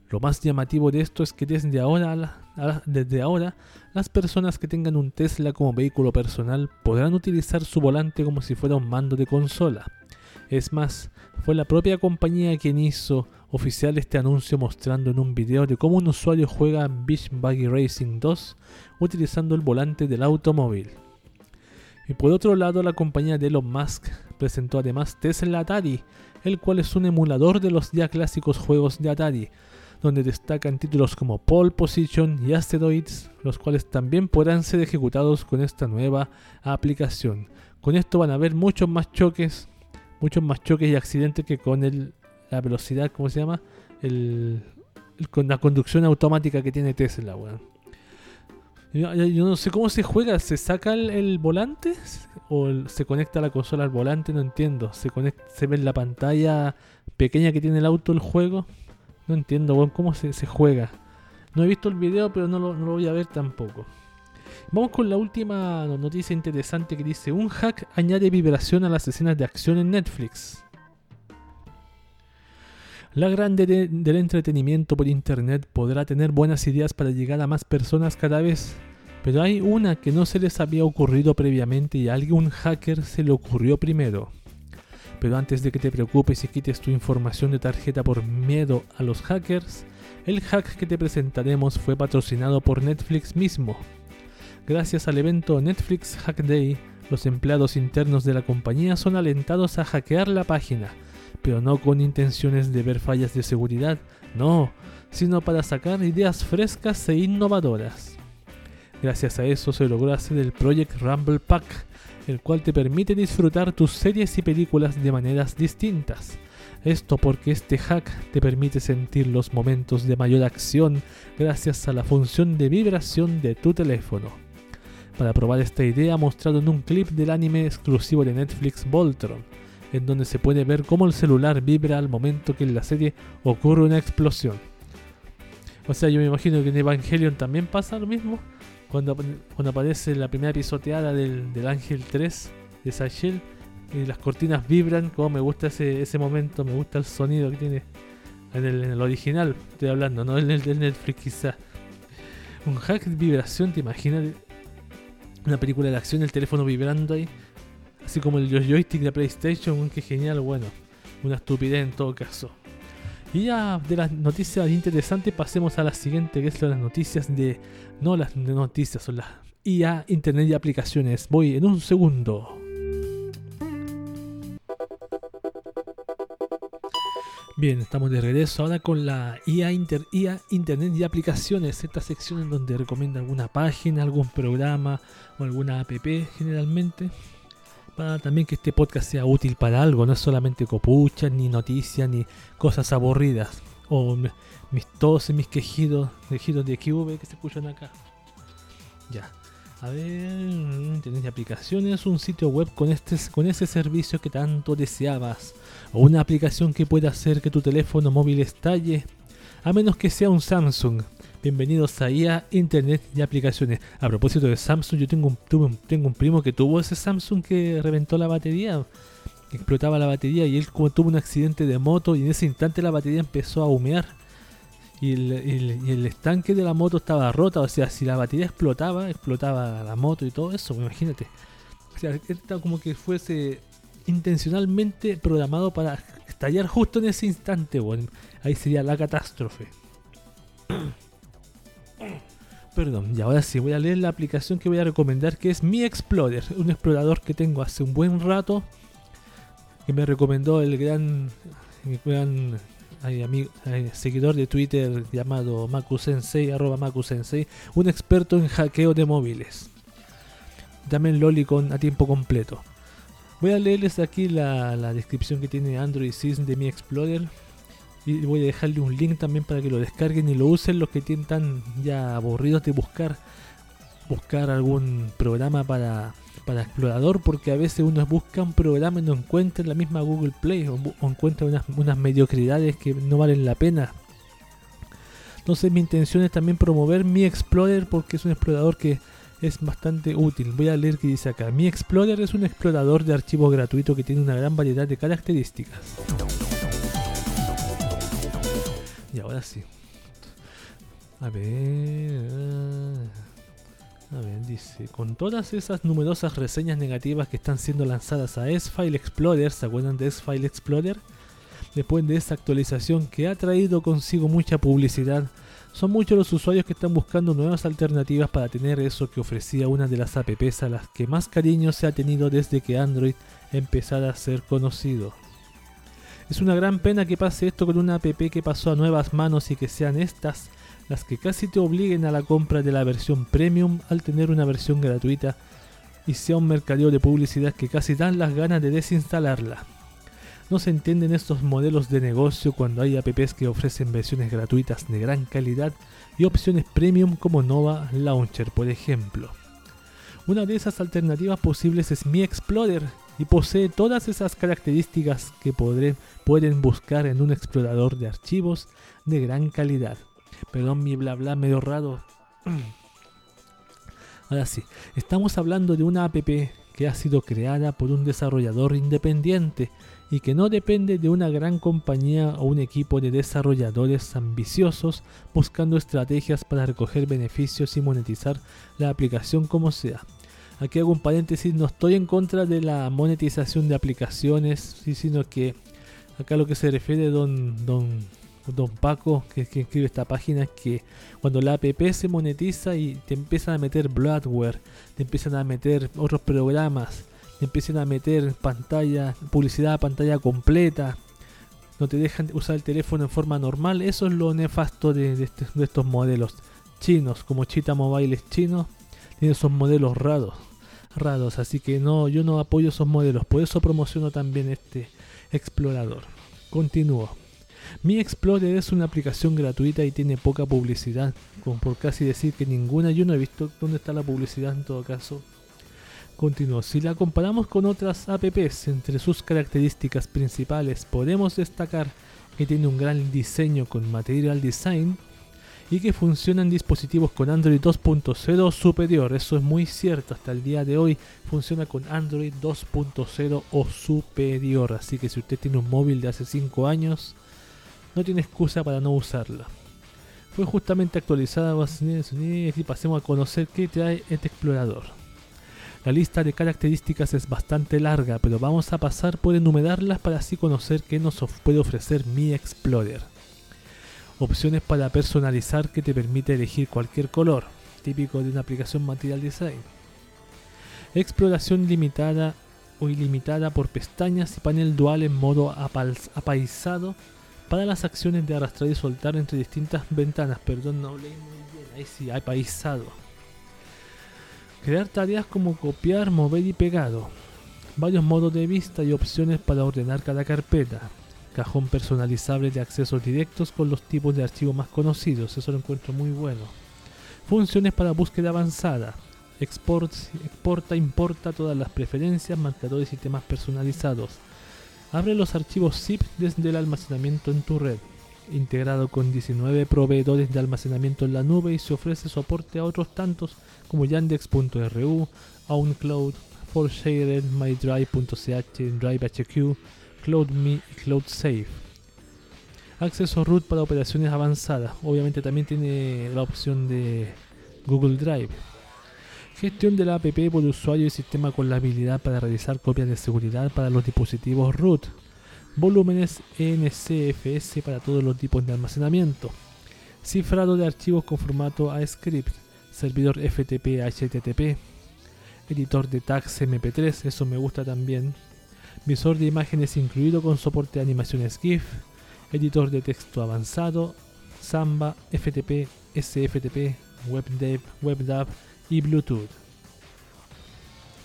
Lo más llamativo de esto es que desde ahora, desde ahora las personas que tengan un Tesla como vehículo personal podrán utilizar su volante como si fuera un mando de consola. Es más, fue la propia compañía quien hizo oficial este anuncio mostrando en un video de cómo un usuario juega Beach Buggy Racing 2 utilizando el volante del automóvil. Y por otro lado, la compañía de Elon Musk presentó además Tesla Atari, el cual es un emulador de los ya clásicos juegos de Atari, donde destacan títulos como Pole Position y Asteroids, los cuales también podrán ser ejecutados con esta nueva aplicación. Con esto van a haber muchos más choques, muchos más choques y accidentes que con el, la velocidad, ¿cómo se llama? El, con la conducción automática que tiene Tesla, bueno. Yo, no sé cómo se juega, ¿se saca el, volante o se conecta la consola al volante? No entiendo. ¿Se, se ve en la pantalla pequeña que tiene el auto el juego? No entiendo, cómo se, juega. No he visto el video, pero no lo, no lo voy a ver tampoco. Vamos con la última noticia interesante que dice, un hack añade vibración a las escenas de acción en Netflix. La grande del entretenimiento por internet podrá tener buenas ideas para llegar a más personas cada vez, pero hay una que no se les había ocurrido previamente y a algún hacker se le ocurrió primero. Pero antes de que te preocupes y quites tu información de tarjeta por miedo a los hackers, el hack que te presentaremos fue patrocinado por Netflix mismo. Gracias al evento Netflix Hack Day, los empleados internos de la compañía son alentados a hackear la página pero no con intenciones de ver fallas de seguridad, no, sino para sacar ideas frescas e innovadoras. Gracias a eso se logró hacer el Project Rumble Pack, el cual te permite disfrutar tus series y películas de maneras distintas. Esto porque este hack te permite sentir los momentos de mayor acción gracias a la función de vibración de tu teléfono. Para probar esta idea mostrado en un clip del anime exclusivo de Netflix Voltron, en donde se puede ver cómo el celular vibra al momento que en la serie ocurre una explosión. O sea, yo me imagino que en Evangelion también pasa lo mismo. Cuando, cuando aparece la primera pisoteada del, Ángel 3 de Sachel, y las cortinas vibran, como me gusta ese, ese momento, me gusta el sonido que tiene en el, en el original, estoy hablando, no en el de Netflix quizá. Un hack de vibración, ¿te imaginas? Una película de acción, el teléfono vibrando ahí, así como el joystick de PlayStation, que genial, bueno, una estupidez en todo caso. Y ya de las noticias interesantes pasemos a la siguiente, que es las noticias de... No las noticias, son las IA, Internet y aplicaciones. Voy en un segundo. Bien, estamos de regreso ahora con la IA, IA, Internet y aplicaciones. Esta sección en donde recomienda alguna página, algún programa o alguna app generalmente para también que este podcast sea útil para algo, no es solamente copuchas, ni noticias, ni cosas aburridas. O mis tos y mis quejidos, quejidos de QV que se escuchan acá. Ya. A ver, tenés aplicaciones, un sitio web con, este, con ese servicio que tanto deseabas. O una aplicación que pueda hacer que tu teléfono móvil estalle. A menos que sea un Samsung. Bienvenidos a IA, Internet y aplicaciones. A propósito de Samsung, yo tengo un, tengo un primo que tuvo ese Samsung que reventó la batería, explotaba la batería y él como tuvo un accidente de moto y en ese instante la batería empezó a humear. Y el, estanque de la moto estaba roto, o sea, si la batería explotaba, explotaba la moto y todo eso, imagínate. O sea, estaba como que fuese intencionalmente programado para estallar justo en ese instante, bueno, ahí sería la catástrofe. Perdón, y ahora sí voy a leer la aplicación que voy a recomendar, que es Mi Explorer, un explorador que tengo hace un buen rato, que me recomendó el gran, gran amigo, seguidor de Twitter llamado MakuSensei, arroba un experto en hackeo de móviles. También Lolicon a tiempo completo. Voy a leerles aquí la, la descripción que tiene Android Sys de Mi Explorer y voy a dejarle un link también para que lo descarguen y lo usen los que tienen tan ya aburridos de buscar buscar algún programa para, para explorador porque a veces uno busca un programa y no encuentra en la misma Google Play o, encuentra unas, unas mediocridades que no valen la pena. Entonces mi intención es también promover mi Explorer porque es un explorador que es bastante útil. Voy a leer qué dice acá. Mi Explorer es un explorador de archivos gratuito que tiene una gran variedad de características. Y ahora sí. A ver. Con todas esas numerosas reseñas negativas que están siendo lanzadas a S-File Explorer, ¿se acuerdan de S-File Explorer? Después de esa actualización que ha traído consigo mucha publicidad, son muchos los usuarios que están buscando nuevas alternativas para tener eso que ofrecía una de las apps a las que más cariño se ha tenido desde que Android empezara a ser conocido. Es una gran pena que pase esto con una app que pasó a nuevas manos y que sean estas las que casi te obliguen a la compra de la versión premium al tener una versión gratuita y sea un mercadeo de publicidad que casi dan las ganas de desinstalarla. No se entienden estos modelos de negocio cuando hay apps que ofrecen versiones gratuitas de gran calidad y opciones premium como Nova Launcher, por ejemplo. Una de esas alternativas posibles es Mi Explorer, y posee todas esas características que pueden buscar en un explorador de archivos de gran calidad. Perdón mi bla bla medio raro. (clears throat) Ahora sí, estamos hablando de una app que ha sido creada por un desarrollador independiente y que no depende de una gran compañía o un equipo de desarrolladores ambiciosos buscando estrategias para recoger beneficios y monetizar la aplicación como sea. Aquí hago un paréntesis, no estoy en contra de la monetización de aplicaciones, sino que acá lo que se refiere don, don, don Paco, que, que escribe esta página, es que cuando la app se monetiza y te empiezan a meter bloodware, te empiezan a meter otros programas, te empiezan a meter pantalla, publicidad a pantalla completa, no te dejan usar el teléfono en forma normal, eso es lo nefasto de, este, estos modelos chinos, como Chita Mobile es chino, tiene esos modelos raros raros, así que no, yo no apoyo esos modelos, por eso promociono también este explorador. Continúo. Mi Explorer es una aplicación gratuita y tiene poca publicidad, como por casi decir que ninguna, yo no he visto dónde está la publicidad en todo caso. Continúo. Si la comparamos con otras apps, entre sus características principales podemos destacar que tiene un gran diseño con Material Design y que funciona en dispositivos con Android 2.0 superior. Eso es muy cierto, hasta el día de hoy funciona con Android 2.0 o superior. Así que si usted tiene un móvil de hace 5 años, no tiene excusa para no usarla. Fue justamente actualizada y pasemos a conocer qué trae este explorador. La lista de características es bastante larga, pero vamos a pasar por enumerarlas para así conocer qué nos puede ofrecer Mi Explorer opciones para personalizar que te permite elegir cualquier color, típico de una aplicación Material Design. Exploración limitada o ilimitada por pestañas y panel dual en modo apaisado para las acciones de arrastrar y soltar entre distintas ventanas. Perdón, no leí muy bien. Ahí sí, apaisado. Crear tareas como copiar, mover y pegado. Varios modos de vista y opciones para ordenar cada carpeta cajón personalizable de accesos directos con los tipos de archivos más conocidos, eso lo encuentro muy bueno. Funciones para búsqueda avanzada, exporta, importa todas las preferencias, marcadores y temas personalizados. Abre los archivos zip desde el almacenamiento en tu red. Integrado con 19 proveedores de almacenamiento en la nube y se ofrece soporte a otros tantos como Yandex.ru, OwnCloud, ForShared, MyDrive.ch, DriveHQ, CloudMe y CloudSafe. Acceso root para operaciones avanzadas. Obviamente también tiene la opción de Google Drive. Gestión de la app por usuario y sistema con la habilidad para realizar copias de seguridad para los dispositivos root. Volúmenes NCFS para todos los tipos de almacenamiento. Cifrado de archivos con formato AScript. Servidor FTP HTTP. Editor de tags MP3, eso me gusta también visor de imágenes incluido con soporte de animaciones GIF, editor de texto avanzado, Samba, FTP, SFTP, WebDev, WebDAV y Bluetooth.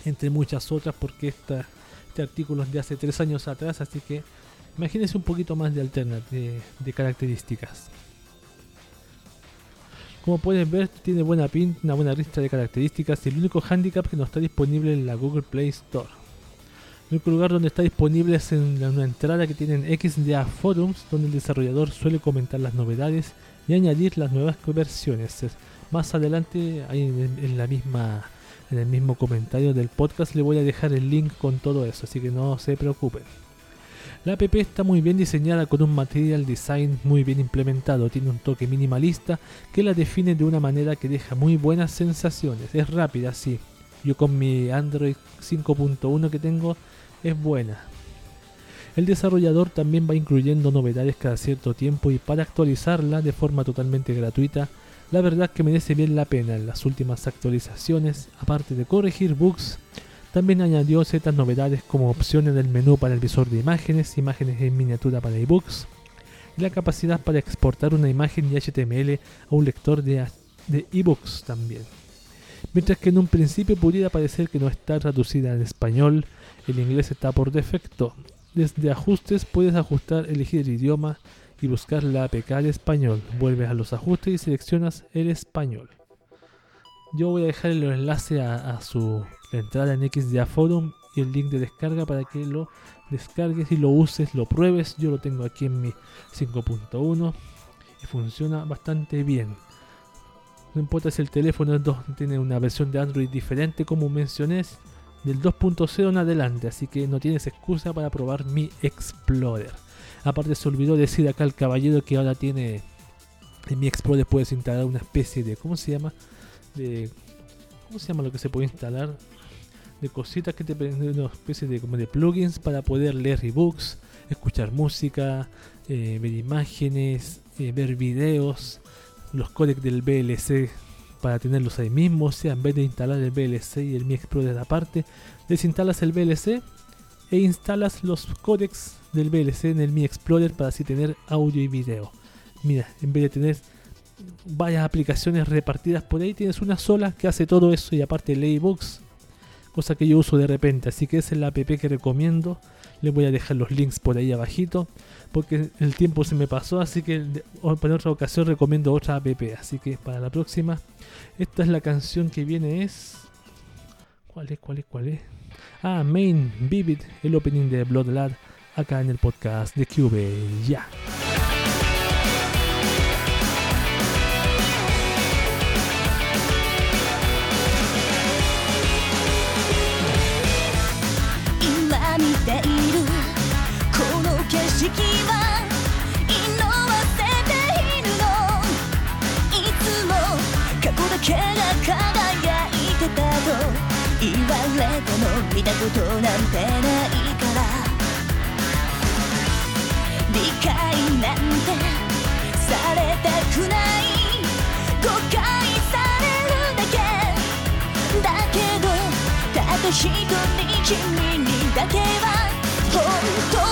Entre muchas otras porque esta, este artículo es de hace tres años atrás, así que imagínense un poquito más de alternativas, de, características. Como pueden ver, tiene buena pinta, una buena lista de características y el único handicap que no está disponible en la Google Play Store. El único lugar donde está disponible es en una entrada que tienen XDA Forums, donde el desarrollador suele comentar las novedades y añadir las nuevas versiones. Más adelante, en, en el mismo comentario del podcast, le voy a dejar el link con todo eso, así que no se preocupen. La app está muy bien diseñada con un material design muy bien implementado, tiene un toque minimalista que la define de una manera que deja muy buenas sensaciones. Es rápida, sí. Yo con mi Android 5.1 que tengo es buena. El desarrollador también va incluyendo novedades cada cierto tiempo y para actualizarla de forma totalmente gratuita, la verdad que merece bien la pena. En las últimas actualizaciones, aparte de corregir bugs, también añadió ciertas novedades como opciones del menú para el visor de imágenes, imágenes en miniatura para ebooks, y la capacidad para exportar una imagen y HTML a un lector de ebooks también. Mientras que en un principio pudiera parecer que no está traducida en español, el inglés está por defecto. Desde ajustes puedes ajustar, elegir el idioma y buscar la APK español. Vuelves a los ajustes y seleccionas el español. Yo voy a dejar el enlace a, su entrada en XDA Forum y el link de descarga para que lo descargues y lo uses, lo pruebes. Yo lo tengo aquí en mi 5.1 y funciona bastante bien. No importa si el teléfono tiene una versión de Android diferente, como mencioné, del 2.0 en adelante, así que no tienes excusa para probar mi Explorer. Aparte se olvidó decir acá el caballero que ahora tiene en mi Explorer puedes instalar una especie de ¿cómo se llama? de ¿cómo se llama lo que se puede instalar? de cositas que te una especie de como de plugins para poder leer ebooks, escuchar música, eh, ver imágenes, eh, ver videos, los códecs del VLC para tenerlos ahí mismo. O sea, en vez de instalar el VLC y el Mi Explorer aparte, desinstalas el VLC e instalas los codecs del VLC en el Mi Explorer para así tener audio y video. Mira, en vez de tener varias aplicaciones repartidas por ahí, tienes una sola que hace todo eso y aparte lee books, cosa que yo uso de repente. Así que es la app que recomiendo. Les voy a dejar los links por ahí abajito porque el tiempo se me pasó, así que para otra ocasión recomiendo otra app. Así que para la próxima, esta es la canción que viene es... ¿Cuál es? ¿Cuál es? ¿Cuál es? Ah, Main Vivid, el opening de Blood acá en el podcast de Cube. Ya.「言われても見たことなんてないから」理解なんてされたくない誤解されるだけだけどたった一人君にだけは本当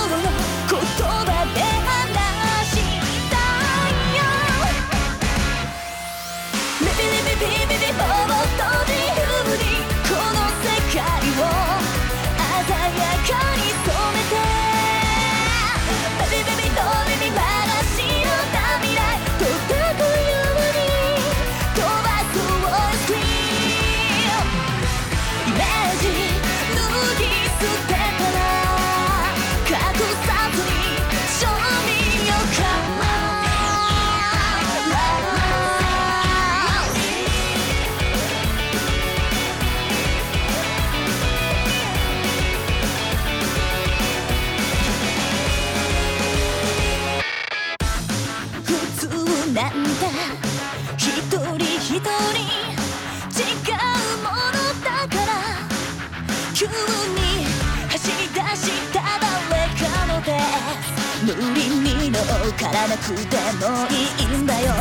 に乗っからなくてもいいんだよ。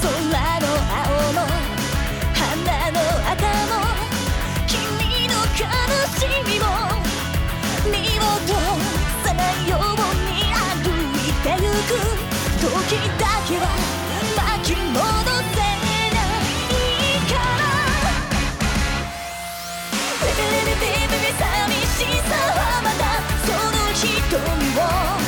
空の青も花の赤も君の悲しみも見落とさないように歩いてゆく時だけは巻き戻せ。瞳を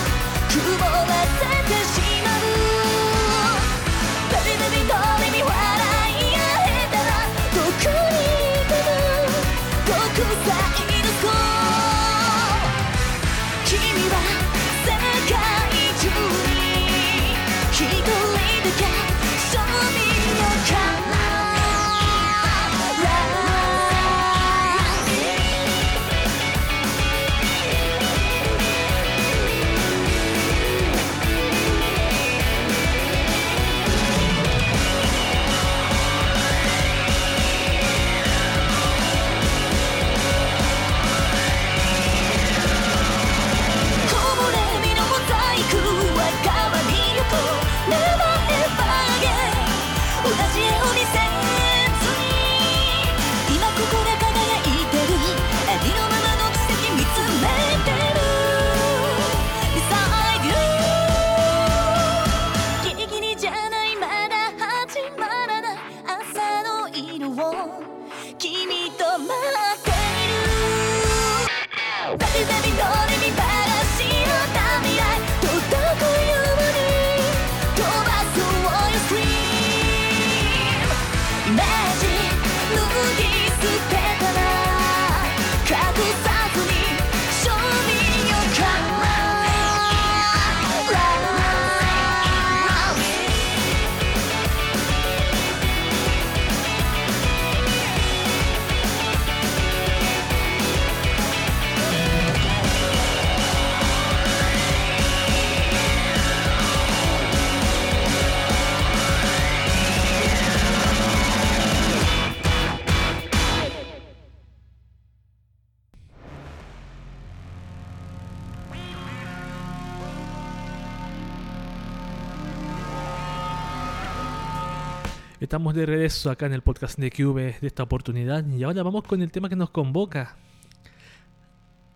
Estamos de regreso acá en el podcast de Cube de esta oportunidad y ahora vamos con el tema que nos convoca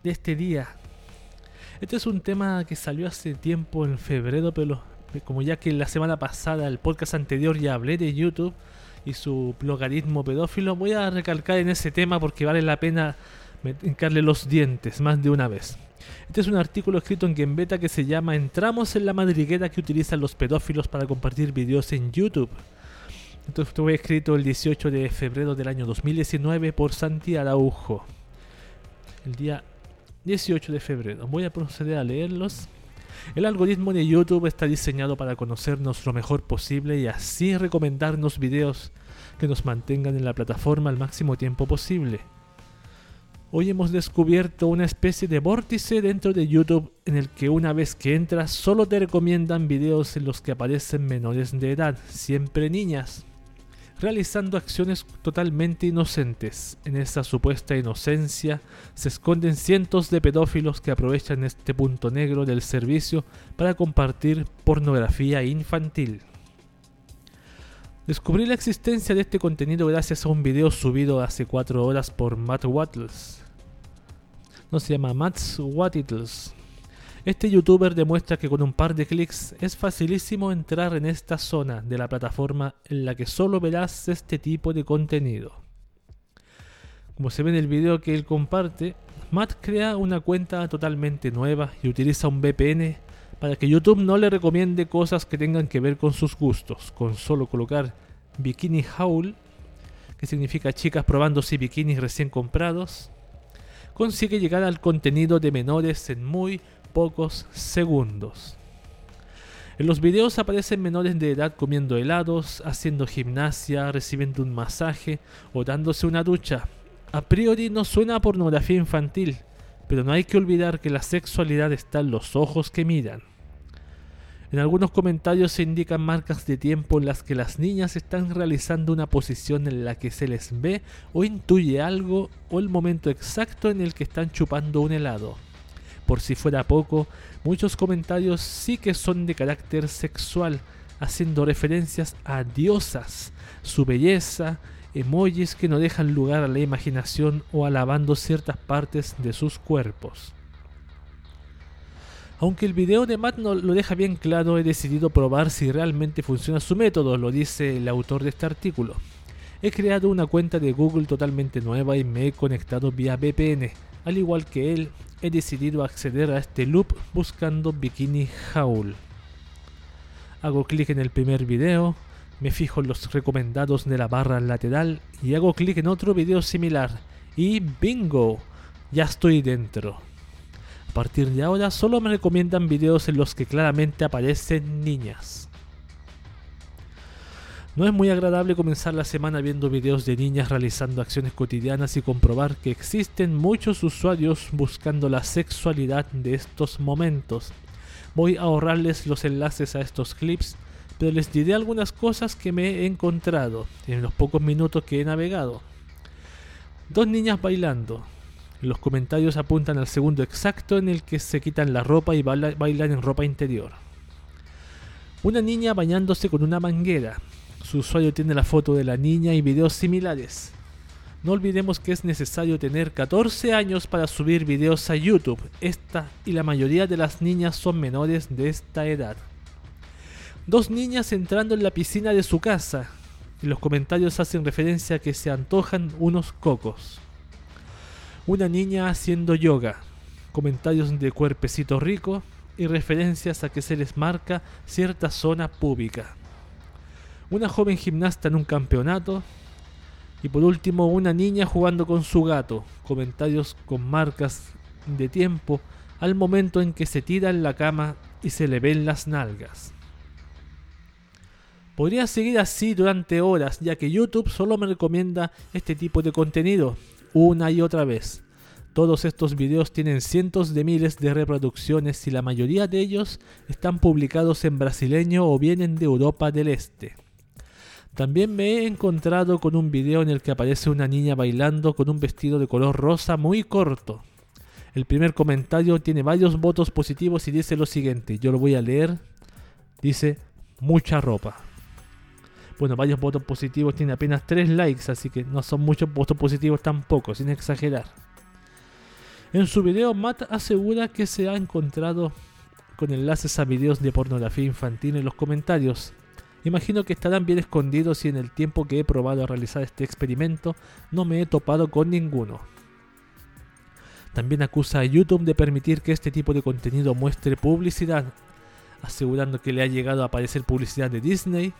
de este día. Este es un tema que salió hace tiempo en febrero, pero como ya que la semana pasada, el podcast anterior ya hablé de YouTube y su logaritmo pedófilo, voy a recalcar en ese tema porque vale la pena hincarle los dientes más de una vez. Este es un artículo escrito en Gembeta que se llama Entramos en la madriguera que utilizan los pedófilos para compartir videos en YouTube. Esto fue escrito el 18 de febrero del año 2019 por Santi Araujo. El día 18 de febrero. Voy a proceder a leerlos. El algoritmo de YouTube está diseñado para conocernos lo mejor posible y así recomendarnos videos que nos mantengan en la plataforma al máximo tiempo posible. Hoy hemos descubierto una especie de vórtice dentro de YouTube en el que una vez que entras solo te recomiendan videos en los que aparecen menores de edad, siempre niñas. Realizando acciones totalmente inocentes. En esa supuesta inocencia se esconden cientos de pedófilos que aprovechan este punto negro del servicio para compartir pornografía infantil. Descubrí la existencia de este contenido gracias a un video subido hace 4 horas por Matt Wattles. No se llama Matt Wattles. Este youtuber demuestra que con un par de clics es facilísimo entrar en esta zona de la plataforma en la que solo verás este tipo de contenido. Como se ve en el video que él comparte, Matt crea una cuenta totalmente nueva y utiliza un VPN para que YouTube no le recomiende cosas que tengan que ver con sus gustos. Con solo colocar Bikini Haul, que significa chicas probándose bikinis recién comprados, consigue llegar al contenido de menores en muy pocos segundos. En los videos aparecen menores de edad comiendo helados, haciendo gimnasia, recibiendo un masaje o dándose una ducha. A priori no suena a pornografía infantil, pero no hay que olvidar que la sexualidad está en los ojos que miran. En algunos comentarios se indican marcas de tiempo en las que las niñas están realizando una posición en la que se les ve o intuye algo o el momento exacto en el que están chupando un helado. Por si fuera poco, muchos comentarios sí que son de carácter sexual, haciendo referencias a diosas, su belleza, emojis que no dejan lugar a la imaginación o alabando ciertas partes de sus cuerpos. Aunque el video de Matt no lo deja bien claro, he decidido probar si realmente funciona su método, lo dice el autor de este artículo. He creado una cuenta de Google totalmente nueva y me he conectado vía VPN. Al igual que él, he decidido acceder a este loop buscando Bikini Howl. Hago clic en el primer video, me fijo en los recomendados de la barra lateral y hago clic en otro video similar y bingo, ya estoy dentro. A partir de ahora solo me recomiendan videos en los que claramente aparecen niñas. No es muy agradable comenzar la semana viendo videos de niñas realizando acciones cotidianas y comprobar que existen muchos usuarios buscando la sexualidad de estos momentos. Voy a ahorrarles los enlaces a estos clips, pero les diré algunas cosas que me he encontrado en los pocos minutos que he navegado. Dos niñas bailando. Los comentarios apuntan al segundo exacto en el que se quitan la ropa y bailan en ropa interior. Una niña bañándose con una manguera. Su usuario tiene la foto de la niña y videos similares. No olvidemos que es necesario tener 14 años para subir videos a YouTube. Esta y la mayoría de las niñas son menores de esta edad. Dos niñas entrando en la piscina de su casa. Y los comentarios hacen referencia a que se antojan unos cocos. Una niña haciendo yoga. Comentarios de cuerpecito rico y referencias a que se les marca cierta zona pública una joven gimnasta en un campeonato y por último una niña jugando con su gato, comentarios con marcas de tiempo al momento en que se tira en la cama y se le ven las nalgas. Podría seguir así durante horas, ya que YouTube solo me recomienda este tipo de contenido una y otra vez. Todos estos videos tienen cientos de miles de reproducciones y la mayoría de ellos están publicados en brasileño o vienen de Europa del Este. También me he encontrado con un video en el que aparece una niña bailando con un vestido de color rosa muy corto. El primer comentario tiene varios votos positivos y dice lo siguiente, yo lo voy a leer. Dice, mucha ropa. Bueno, varios votos positivos, tiene apenas 3 likes, así que no son muchos votos positivos tampoco, sin exagerar. En su video, Matt asegura que se ha encontrado con enlaces a videos de pornografía infantil en los comentarios. Imagino que estarán bien escondidos y en el tiempo que he probado a realizar este experimento no me he topado con ninguno. También acusa a YouTube de permitir que este tipo de contenido muestre publicidad, asegurando que le ha llegado a aparecer publicidad de Disney.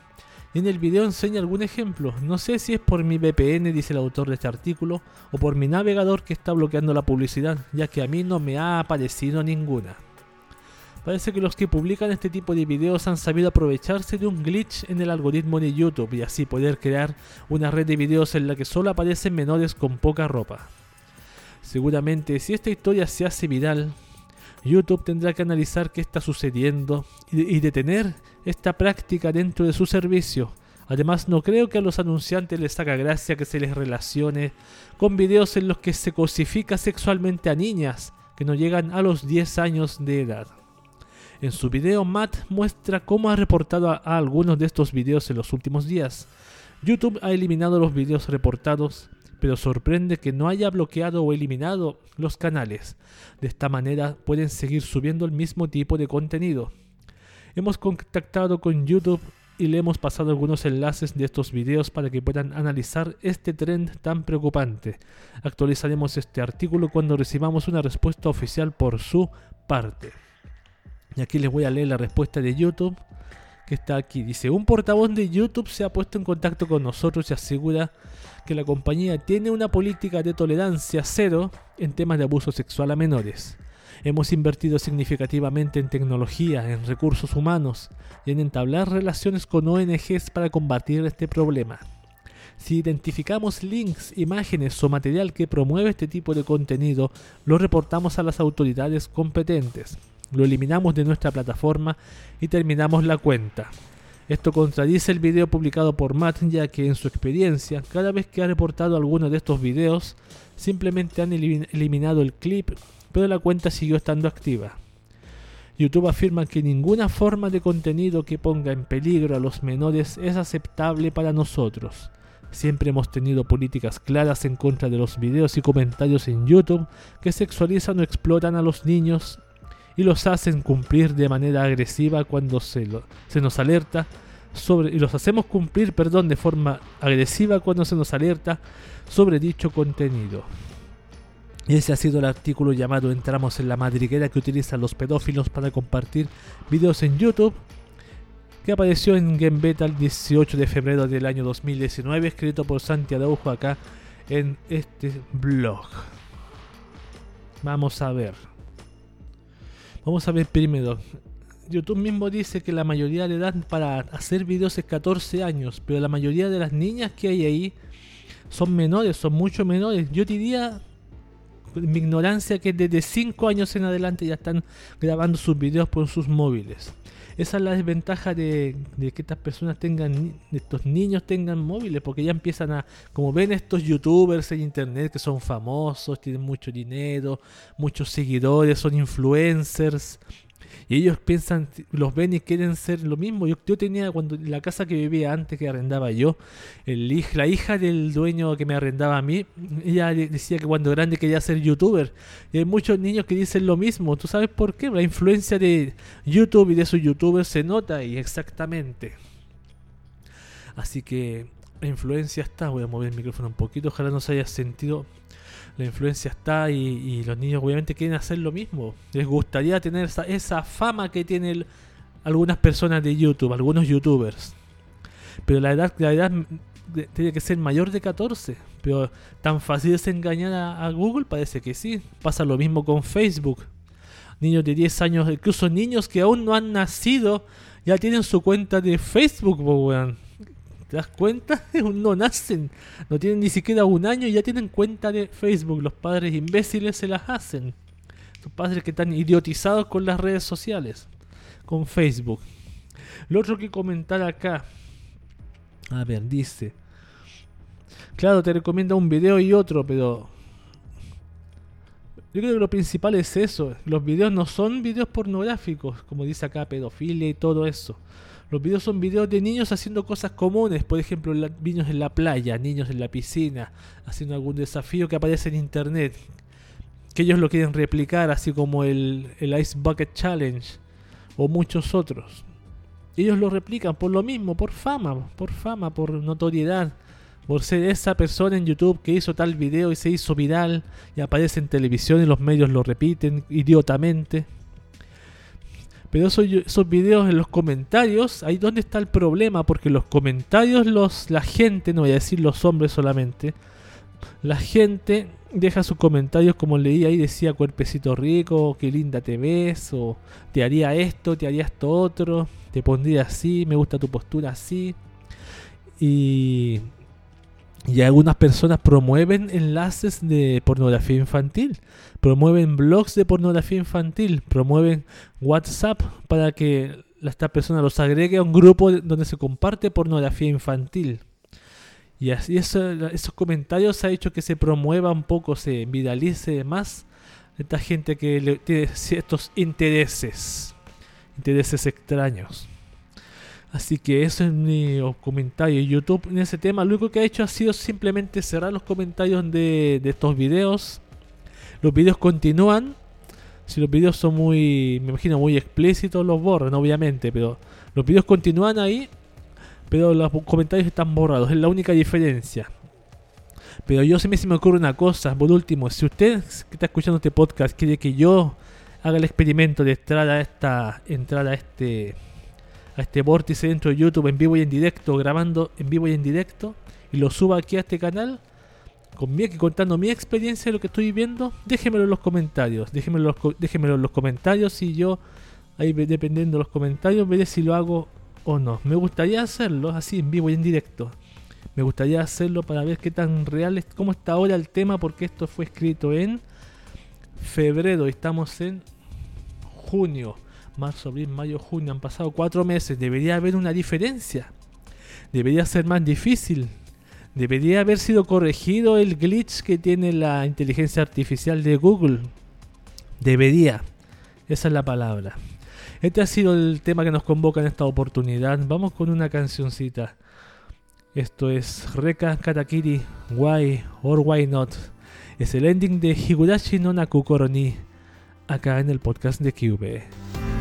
Y en el video enseña algún ejemplo. No sé si es por mi VPN, dice el autor de este artículo, o por mi navegador que está bloqueando la publicidad, ya que a mí no me ha aparecido ninguna. Parece que los que publican este tipo de videos han sabido aprovecharse de un glitch en el algoritmo de YouTube y así poder crear una red de videos en la que solo aparecen menores con poca ropa. Seguramente si esta historia se hace viral, YouTube tendrá que analizar qué está sucediendo y detener esta práctica dentro de su servicio, Además, no creo que a los anunciantes les haga gracia que se les relacione con videos en los que se cosifica sexualmente a niñas que no llegan a los 10 años de edad. En su video, Matt muestra cómo ha reportado a, algunos de estos videos en los últimos días. YouTube ha eliminado los videos reportados, pero sorprende que no haya bloqueado o eliminado los canales. De esta manera pueden seguir subiendo el mismo tipo de contenido. Hemos contactado con YouTube y le hemos pasado algunos enlaces de estos videos para que puedan analizar este trend tan preocupante. Actualizaremos este artículo cuando recibamos una respuesta oficial por su parte. Y aquí les voy a leer la respuesta de YouTube que está aquí. Dice, un portavoz de YouTube se ha puesto en contacto con nosotros y asegura que la compañía tiene una política de tolerancia cero en temas de abuso sexual a menores. Hemos invertido significativamente en tecnología, en recursos humanos y en entablar relaciones con ONGs para combatir este problema. Si identificamos links, imágenes o material que promueve este tipo de contenido, lo reportamos a las autoridades competentes, lo eliminamos de nuestra plataforma y terminamos la cuenta. Esto contradice el video publicado por Matt, ya que en su experiencia, cada vez que ha reportado alguno de estos videos, simplemente han elimin- eliminado el clip, pero la cuenta siguió estando activa. YouTube afirma que ninguna forma de contenido que ponga en peligro a los menores es aceptable para nosotros. Siempre hemos tenido políticas claras en contra de los videos y comentarios en YouTube que sexualizan o explotan a los niños y los hacen cumplir de manera agresiva cuando se, nos alerta sobre y los hacemos cumplir, perdón, de forma agresiva cuando se nos alerta sobre dicho contenido. Ese ha sido el artículo llamado Entramos en la madriguera que utilizan los pedófilos para compartir videos en YouTube, que apareció en Game Beta el 18 de febrero del año 2019, escrito por Santi Araujo acá en este blog. Vamos a ver. Vamos a ver primero. YouTube mismo dice que la mayoría de edad para hacer videos es 14 años, pero la mayoría de las niñas que hay ahí son menores, son mucho menores. Yo diría, mi ignorancia, que desde 5 años en adelante ya están grabando sus videos por sus móviles. Esa es la desventaja de, de que estas personas tengan, estos niños tengan móviles, porque ya empiezan a, como ven estos youtubers en internet que son famosos, tienen mucho dinero, muchos seguidores, son influencers, y ellos piensan, los ven y quieren ser lo mismo. Yo, yo tenía, cuando la casa que vivía antes, que arrendaba yo, el, la hija del dueño que me arrendaba a mí, ella de- decía que cuando grande quería ser youtuber. Y hay muchos niños que dicen lo mismo. ¿Tú sabes por qué? La influencia de YouTube y de sus youtubers se nota y exactamente. Así que la influencia está. Voy a mover el micrófono un poquito, ojalá no se haya sentido la influencia está y, y los niños obviamente quieren hacer lo mismo. Les gustaría tener esa, esa fama que tienen algunas personas de YouTube, algunos youtubers. Pero la edad, la edad tiene que ser mayor de 14. Pero tan fácil es engañar a, Google, parece que sí. Pasa lo mismo con Facebook. Niños de 10 años, incluso niños que aún no han nacido, ya tienen su cuenta de Facebook, weón. ¿Te das cuenta? (laughs) No nacen, no tienen ni siquiera un año y ya tienen cuenta de Facebook. Los padres imbéciles se las hacen. Los padres que están idiotizados con las redes sociales, con Facebook. Lo otro que comentar acá. A ver, dice. Claro, te recomienda un video y otro, pero. Yo creo que lo principal es eso. Los videos no son videos pornográficos, como dice acá, pedofilia y todo eso. Los videos son videos de niños haciendo cosas comunes, por ejemplo, niños en la playa, niños en la piscina, haciendo algún desafío que aparece en internet, que ellos lo quieren replicar, así como el, el Ice Bucket Challenge o muchos otros. Ellos lo replican por lo mismo, por fama, por fama, por notoriedad, por ser esa persona en YouTube que hizo tal video y se hizo viral y aparece en televisión y los medios lo repiten idiotamente. Pero esos, esos videos en los comentarios, ahí donde está el problema, porque los comentarios, los, la gente, no voy a decir los hombres solamente, la gente deja sus comentarios como leí ahí, decía cuerpecito rico, qué linda te ves, o te haría esto, te haría esto otro, te pondría así, me gusta tu postura así. Y, y algunas personas promueven enlaces de pornografía infantil, promueven blogs de pornografía infantil, promueven WhatsApp para que esta persona los agregue a un grupo donde se comparte pornografía infantil. Y así eso- esos comentarios ha hecho que se promueva un poco, se viralice más esta gente que le- tiene ciertos intereses, intereses extraños. Así que eso es mi comentario. YouTube en ese tema lo único que ha hecho ha sido simplemente cerrar los comentarios de, de estos videos. Los videos continúan. Si los videos son muy, me imagino, muy explícitos, los borran, obviamente. Pero los videos continúan ahí. Pero los comentarios están borrados. Es la única diferencia. Pero yo se me, se me ocurre una cosa. Por último, si usted que está escuchando este podcast quiere que yo haga el experimento de entrar a esta, entrar a este a este vórtice dentro de YouTube en vivo y en directo, grabando en vivo y en directo, y lo suba aquí a este canal, con mi, contando mi experiencia de lo que estoy viendo, déjemelo en los comentarios, déjemelo, en los co- déjemelo en los comentarios y yo, ahí dependiendo de los comentarios, veré si lo hago o no. Me gustaría hacerlo así en vivo y en directo. Me gustaría hacerlo para ver qué tan real es, cómo está ahora el tema, porque esto fue escrito en febrero y estamos en junio marzo, abril, mayo, junio, han pasado cuatro meses, debería haber una diferencia. Debería ser más difícil. Debería haber sido corregido el glitch que tiene la inteligencia artificial de Google. Debería. Esa es la palabra. Este ha sido el tema que nos convoca en esta oportunidad. Vamos con una cancioncita. Esto es Reka Katakiri, Why or Why Not. Es el ending de Higurashi no Nakukoro ni acá en el podcast de QB.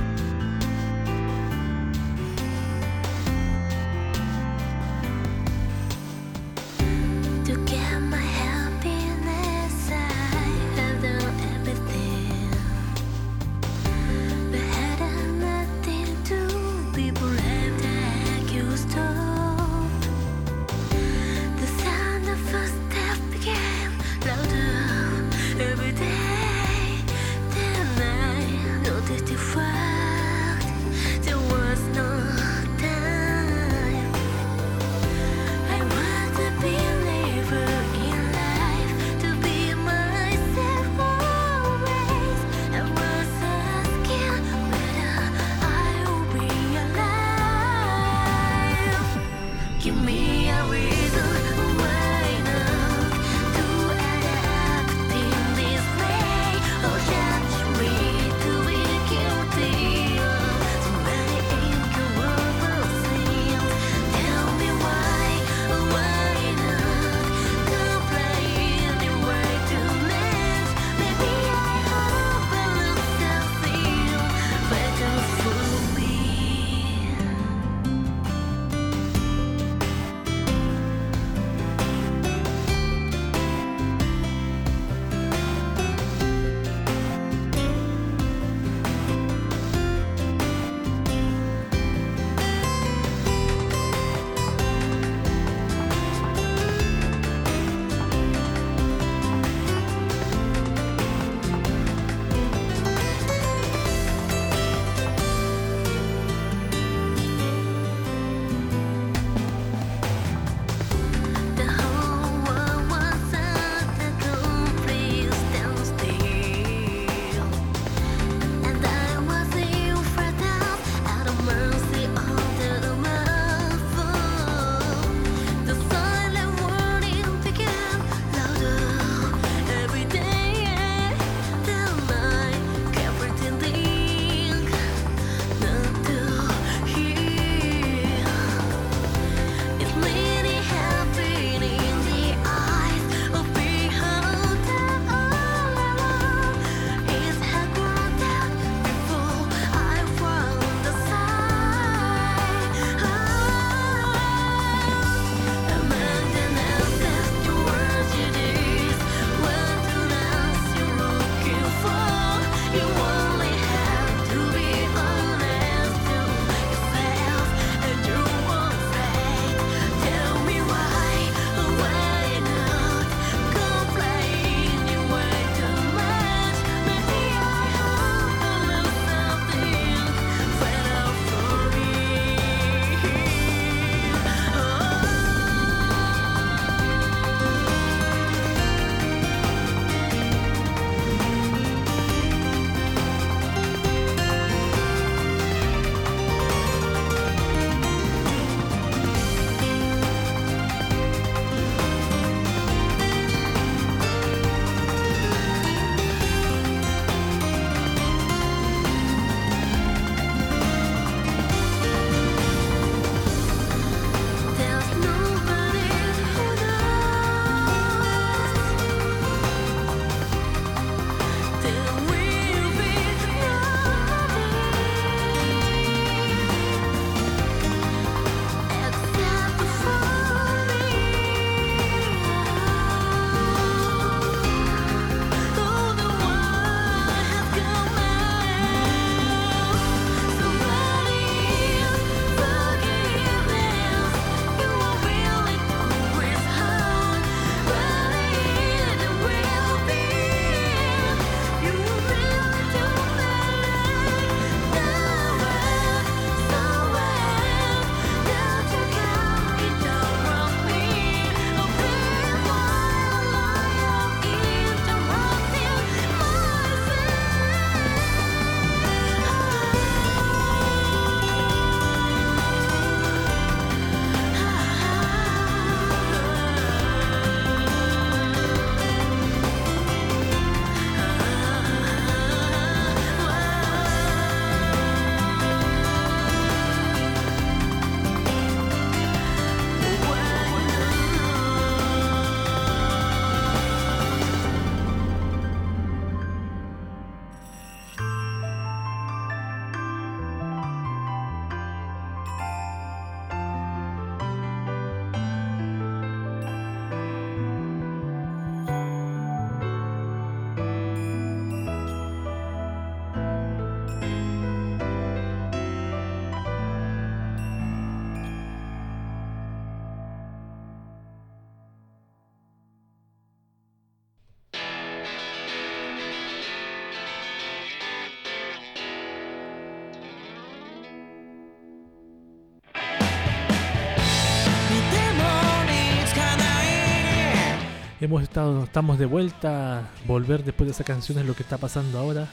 Hemos estado, estamos de vuelta. Volver después de esa canción es lo que está pasando ahora.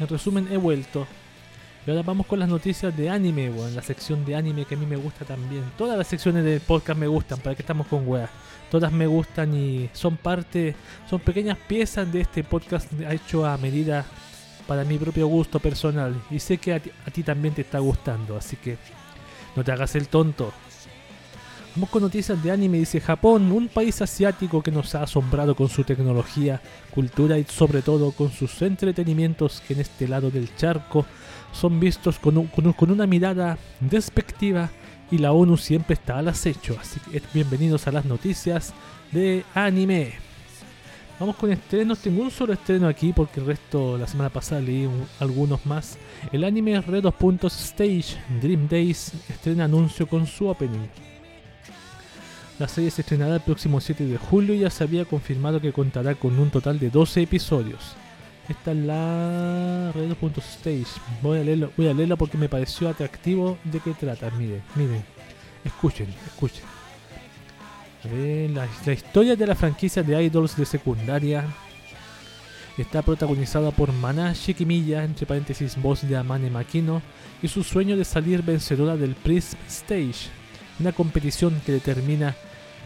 En resumen, he vuelto. Y ahora vamos con las noticias de anime, weón. La sección de anime que a mí me gusta también. Todas las secciones del podcast me gustan, para que estamos con weas. Todas me gustan y son parte, son pequeñas piezas de este podcast hecho a medida para mi propio gusto personal. Y sé que a ti, a ti también te está gustando, así que no te hagas el tonto. Con noticias de anime. Dice Japón, un país asiático que nos ha asombrado con su tecnología, cultura y sobre todo con sus entretenimientos que en este lado del charco son vistos con, un- con un- con una mirada despectiva y la ONU siempre está al acecho. Así que bienvenidos a las noticias de anime. Vamos con estrenos. Tengo un solo estreno aquí porque el resto la semana pasada leí un- algunos más. El anime Red 2 Puntos Stage Dream Days estrena anuncio con su opening. La serie se estrenará el próximo 7 de julio y ya se había confirmado que contará con un total de 12 episodios. Esta es la Red 2 Puntos Stage. Voy a, leerlo, voy a leerla porque me pareció atractivo de qué trata. Miren, miren. Escuchen, escuchen. Ver, la, la historia de la franquicia de idols de secundaria está protagonizada por Mana Shikimiya, entre paréntesis voz de Amane Makino, y su sueño de salir vencedora del Prism Stage, una competición que determina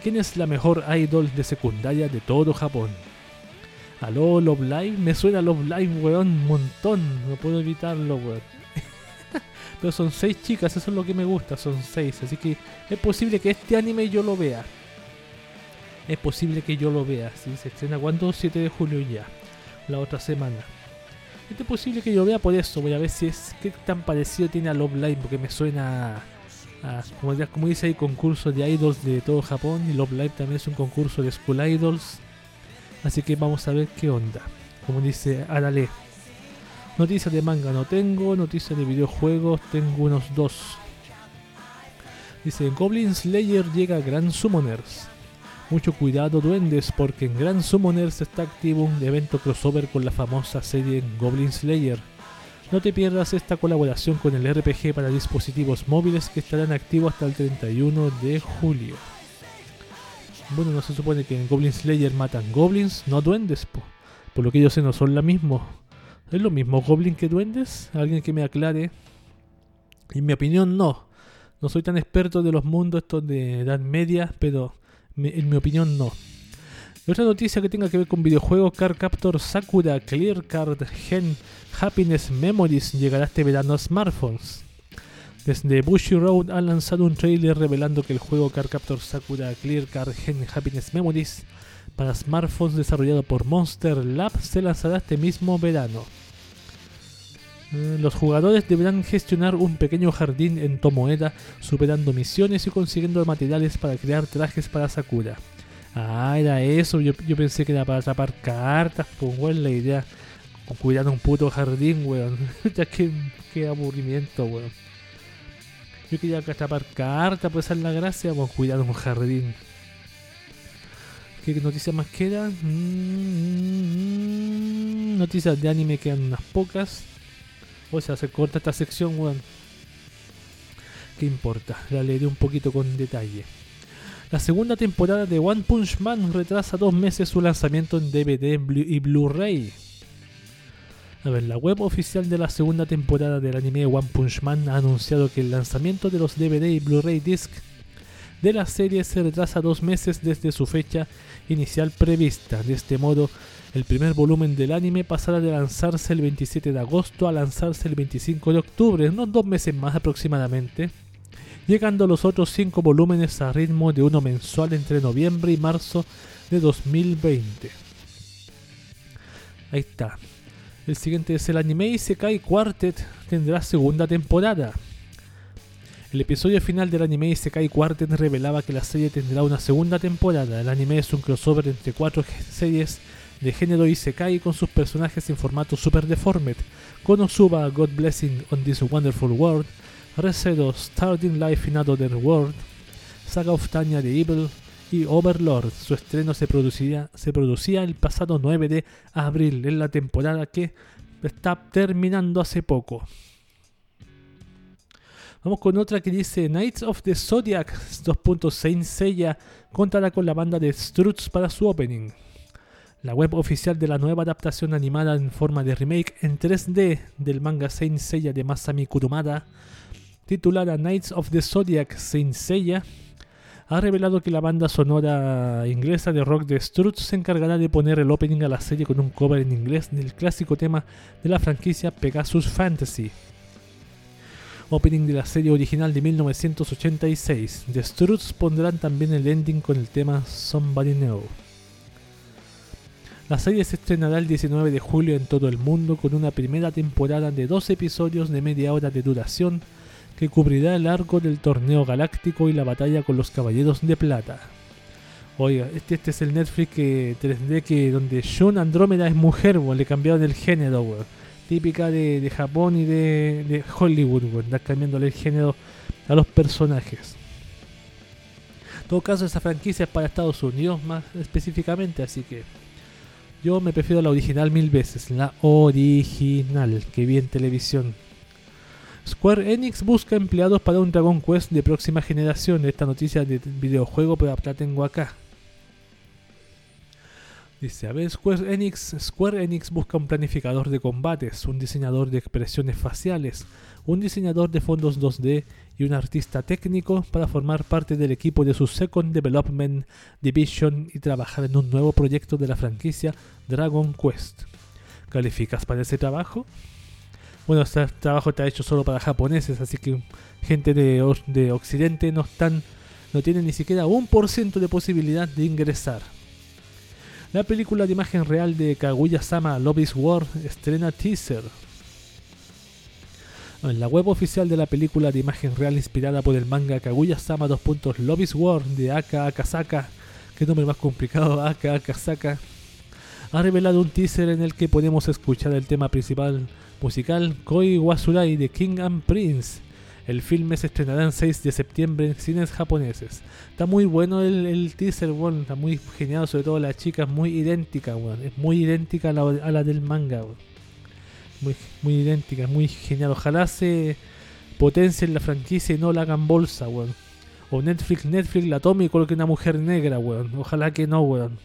quién es la mejor idol de secundaria de todo Japón. Aló, Love Live, me suena Love Live, weón, un montón, no puedo evitarlo, weón. (laughs) Pero son seis chicas, eso es lo que me gusta, son seis, así que es posible que este anime yo lo vea. Es posible que yo lo vea, si se estrena cuando 7 de julio ya, la otra semana. Es posible que yo vea por eso, voy a ver si es qué tan parecido tiene a Love Live, porque me suena a, como, como dice ahí, concurso de idols de todo Japón, y Love Live también es un concurso de School Idols. Así que vamos a ver qué onda. Como dice Arale. Noticias de manga no tengo, noticias de videojuegos tengo unos dos. Dice Goblin Slayer llega a Grand Summoners. Mucho cuidado duendes porque en Grand Summoners está activo un evento crossover con la famosa serie Goblin Slayer. No te pierdas esta colaboración con el RPG para dispositivos móviles que estarán activos hasta el 31 de julio. Bueno, no se supone que en Goblin Slayer matan goblins, no duendes, po. Por lo que yo sé no son la misma. ¿Es lo mismo goblin que duendes? Alguien que me aclare. En mi opinión no. No soy tan experto de los mundos estos de edad media, pero en mi opinión no. Otra noticia que tenga que ver con videojuegos, Card Captor Sakura Clear Card Gen Happiness Memories llegará este verano a smartphones. Desde Bushy Road han lanzado un trailer revelando que el juego Card Captor Sakura Clear Card Gen Happiness Memories para smartphones desarrollado por Monster Lab se lanzará este mismo verano. Eh, Los jugadores deberán gestionar un pequeño jardín en Tomoeda, superando misiones y consiguiendo materiales para crear trajes para Sakura. Ah, era eso, yo, yo pensé que era para atrapar cartas, pues weón, la idea. Cuidar un puto jardín, weón. (laughs) ya que, qué aburrimiento, weón. Yo quería atrapar cartas, pues esa es la gracia, pues cuidar un jardín. ¿Qué noticias más quedan? Mm, noticias de anime quedan unas pocas. O sea, se corta esta sección, weón. ¿Qué importa? La leeré un poquito con detalle. La segunda temporada de One Punch Man retrasa dos meses su lanzamiento en DVD y Blu-ray. A ver, la web oficial de la segunda temporada del anime One Punch Man ha anunciado que el lanzamiento de los DVD y Blu-ray disc de la serie se retrasa dos meses desde su fecha inicial prevista. De este modo, el primer volumen del anime pasará de lanzarse el 27 de agosto a lanzarse el 25 de octubre, unos dos meses más aproximadamente, llegando los otros cinco volúmenes a ritmo de uno mensual entre noviembre y marzo de 2020. Ahí está. El siguiente es el anime Isekai Quartet, tendrá segunda temporada. El episodio final del anime Isekai Quartet revelaba que la serie tendrá una segunda temporada. El anime es un crossover entre cuatro series de género Isekai con sus personajes en formato Super Deformed, Konosuba God Blessing on This Wonderful World, Resedo Starting Life in Another World, Saga of Tanya the Evil y Overlord. Su estreno se producía, se producía el pasado 9 de abril en la temporada que está terminando hace poco. Vamos con otra que dice Knights of the Zodiac 2. Saint Seiya contará con la banda de Struts para su opening. La web oficial de la nueva adaptación animada en forma de remake en 3D del manga Saint Seiya de Masami Kurumada, titulada Knights of the Zodiac Saint Seiya, ha revelado que la banda sonora inglesa de rock de Struts se encargará de poner el opening a la serie con un cover en inglés del clásico tema de la franquicia Pegasus Fantasy opening de la serie original de 1986. The Struts pondrán también el ending con el tema Somebody Know. La serie se estrenará el 19 de julio en todo el mundo con una primera temporada de dos episodios de media hora de duración que cubrirá el arco del torneo galáctico y la batalla con los caballeros de plata. Oiga, este, este es el Netflix que 3D que donde Shun Andrómeda es mujer, le cambiaron el género, típica de, Japón y de, Hollywood, andar cambiándole el género a los personajes. En todo caso, esa franquicia es para Estados Unidos más específicamente, así que yo me prefiero la original mil veces, la original que vi en televisión. Square Enix busca empleados para un Dragon Quest de próxima generación. Esta noticia de videojuego, pero la tengo acá. Dice, a ver, Square Enix, Square Enix busca un planificador de combates, un diseñador de expresiones faciales, un diseñador de fondos 2D y un artista técnico para formar parte del equipo de su Second Development Division y trabajar en un nuevo proyecto de la franquicia Dragon Quest. ¿Calificas para ese trabajo? Bueno, este trabajo está hecho solo para japoneses, así que gente de, de Occidente no están, no tienen ni siquiera un por ciento de posibilidad de ingresar. La película de imagen real de Kaguya-sama Love is estrena teaser. En la web oficial de la película de imagen real inspirada por el manga Kaguya-sama 2. Love is de Aka Akasaka, que nombre más complicado, Aka Akasaka, ha revelado un teaser en el que podemos escuchar el tema principal musical Koi Wasurai de King and Prince el filme se estrenará el 6 de septiembre en cines japoneses. Está muy bueno el, teaser, bueno, está muy genial, sobre todo la chica es muy idéntica, bueno, es muy idéntica a la, del manga, muy, muy idéntica, muy genial. Ojalá se potencien la franquicia y no la hagan bolsa, weón. O Netflix, Netflix la tome y coloque una mujer negra, weón. Ojalá que no, weón.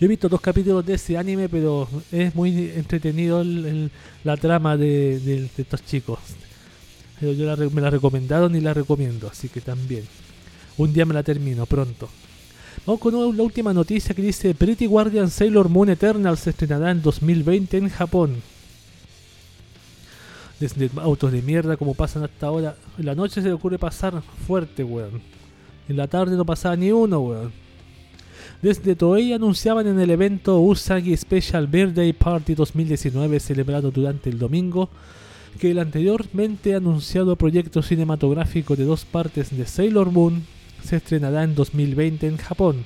Yo he visto dos capítulos de ese anime, pero es muy entretenido la trama de estos chicos. Pero yo me la recomendaron y la recomiendo, así que también. Un día me la termino, pronto. Vamos con la última noticia que dice Pretty Guardian Sailor Moon Eternal se estrenará en 2020 en Japón. Autos de mierda como pasan hasta ahora. En la noche se le ocurre pasar fuerte, weón. En la tarde no pasaba ni uno, weón. Desde Toei anunciaban en el evento Usagi Special Birthday Party 2019 celebrado durante el domingo que el anteriormente anunciado proyecto cinematográfico de dos partes de Sailor Moon se estrenará en 2020 en Japón.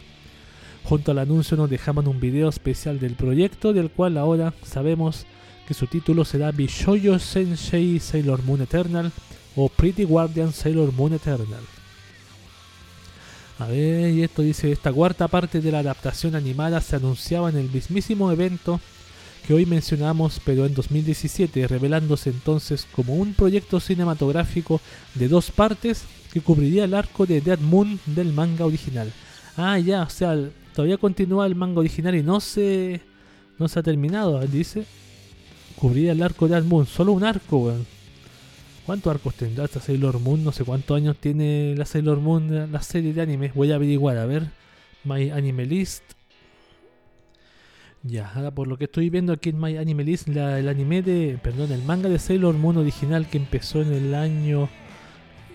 Junto al anuncio nos dejaban un video especial del proyecto, del cual ahora sabemos que su título será Bishoyo Sensei Sailor Moon Eternal o Pretty Guardian Sailor Moon Eternal. A ver, y esto dice, esta cuarta parte de la adaptación animada se anunciaba en el mismísimo evento que hoy mencionamos, pero en 2017, revelándose entonces como un proyecto cinematográfico de dos partes que cubriría el arco de Dead Moon del manga original. Ah, ya, o sea, todavía continúa el manga original y no se, no se ha terminado, dice. Cubría el arco de Dead Moon, solo un arco, weón. ¿Cuántos arcos tendrá esta Sailor Moon? No sé cuántos años tiene la Sailor Moon, la serie de anime. Voy a averiguar, a ver. My Anime List. Ya, ahora por lo que estoy viendo aquí en My Anime List, el anime de, perdón, el manga de Sailor Moon original que empezó en el año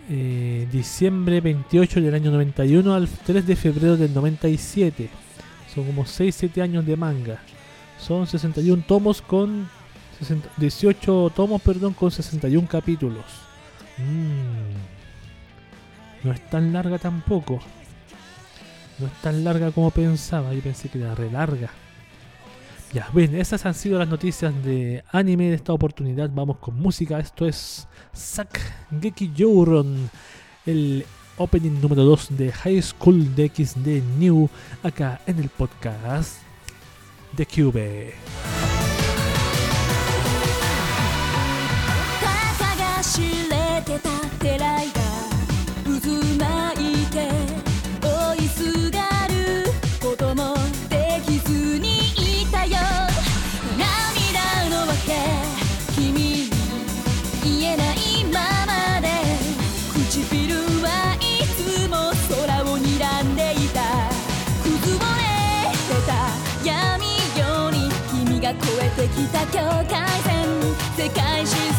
eh, diciembre 28 del año 91 al 3 de febrero del 97. Son como 6-7 años de manga. Son 61 tomos con 18 tomos, perdón, con 61 capítulos. Mm. No es tan larga tampoco. No es tan larga como pensaba. Yo pensé que era re larga. Ya, bien, esas han sido las noticias de anime de esta oportunidad. Vamos con música. Esto es Sak Geki Jouron, el opening número 2 de High School DxD New, acá en el podcast de Cube. 走れてたてらいが渦巻いて追いすがることもできずにいたよ。涙のわけ君に言えないままで唇はいつも空を睨んでいたくぼれてた闇夜に君が越えてきた境界線世界中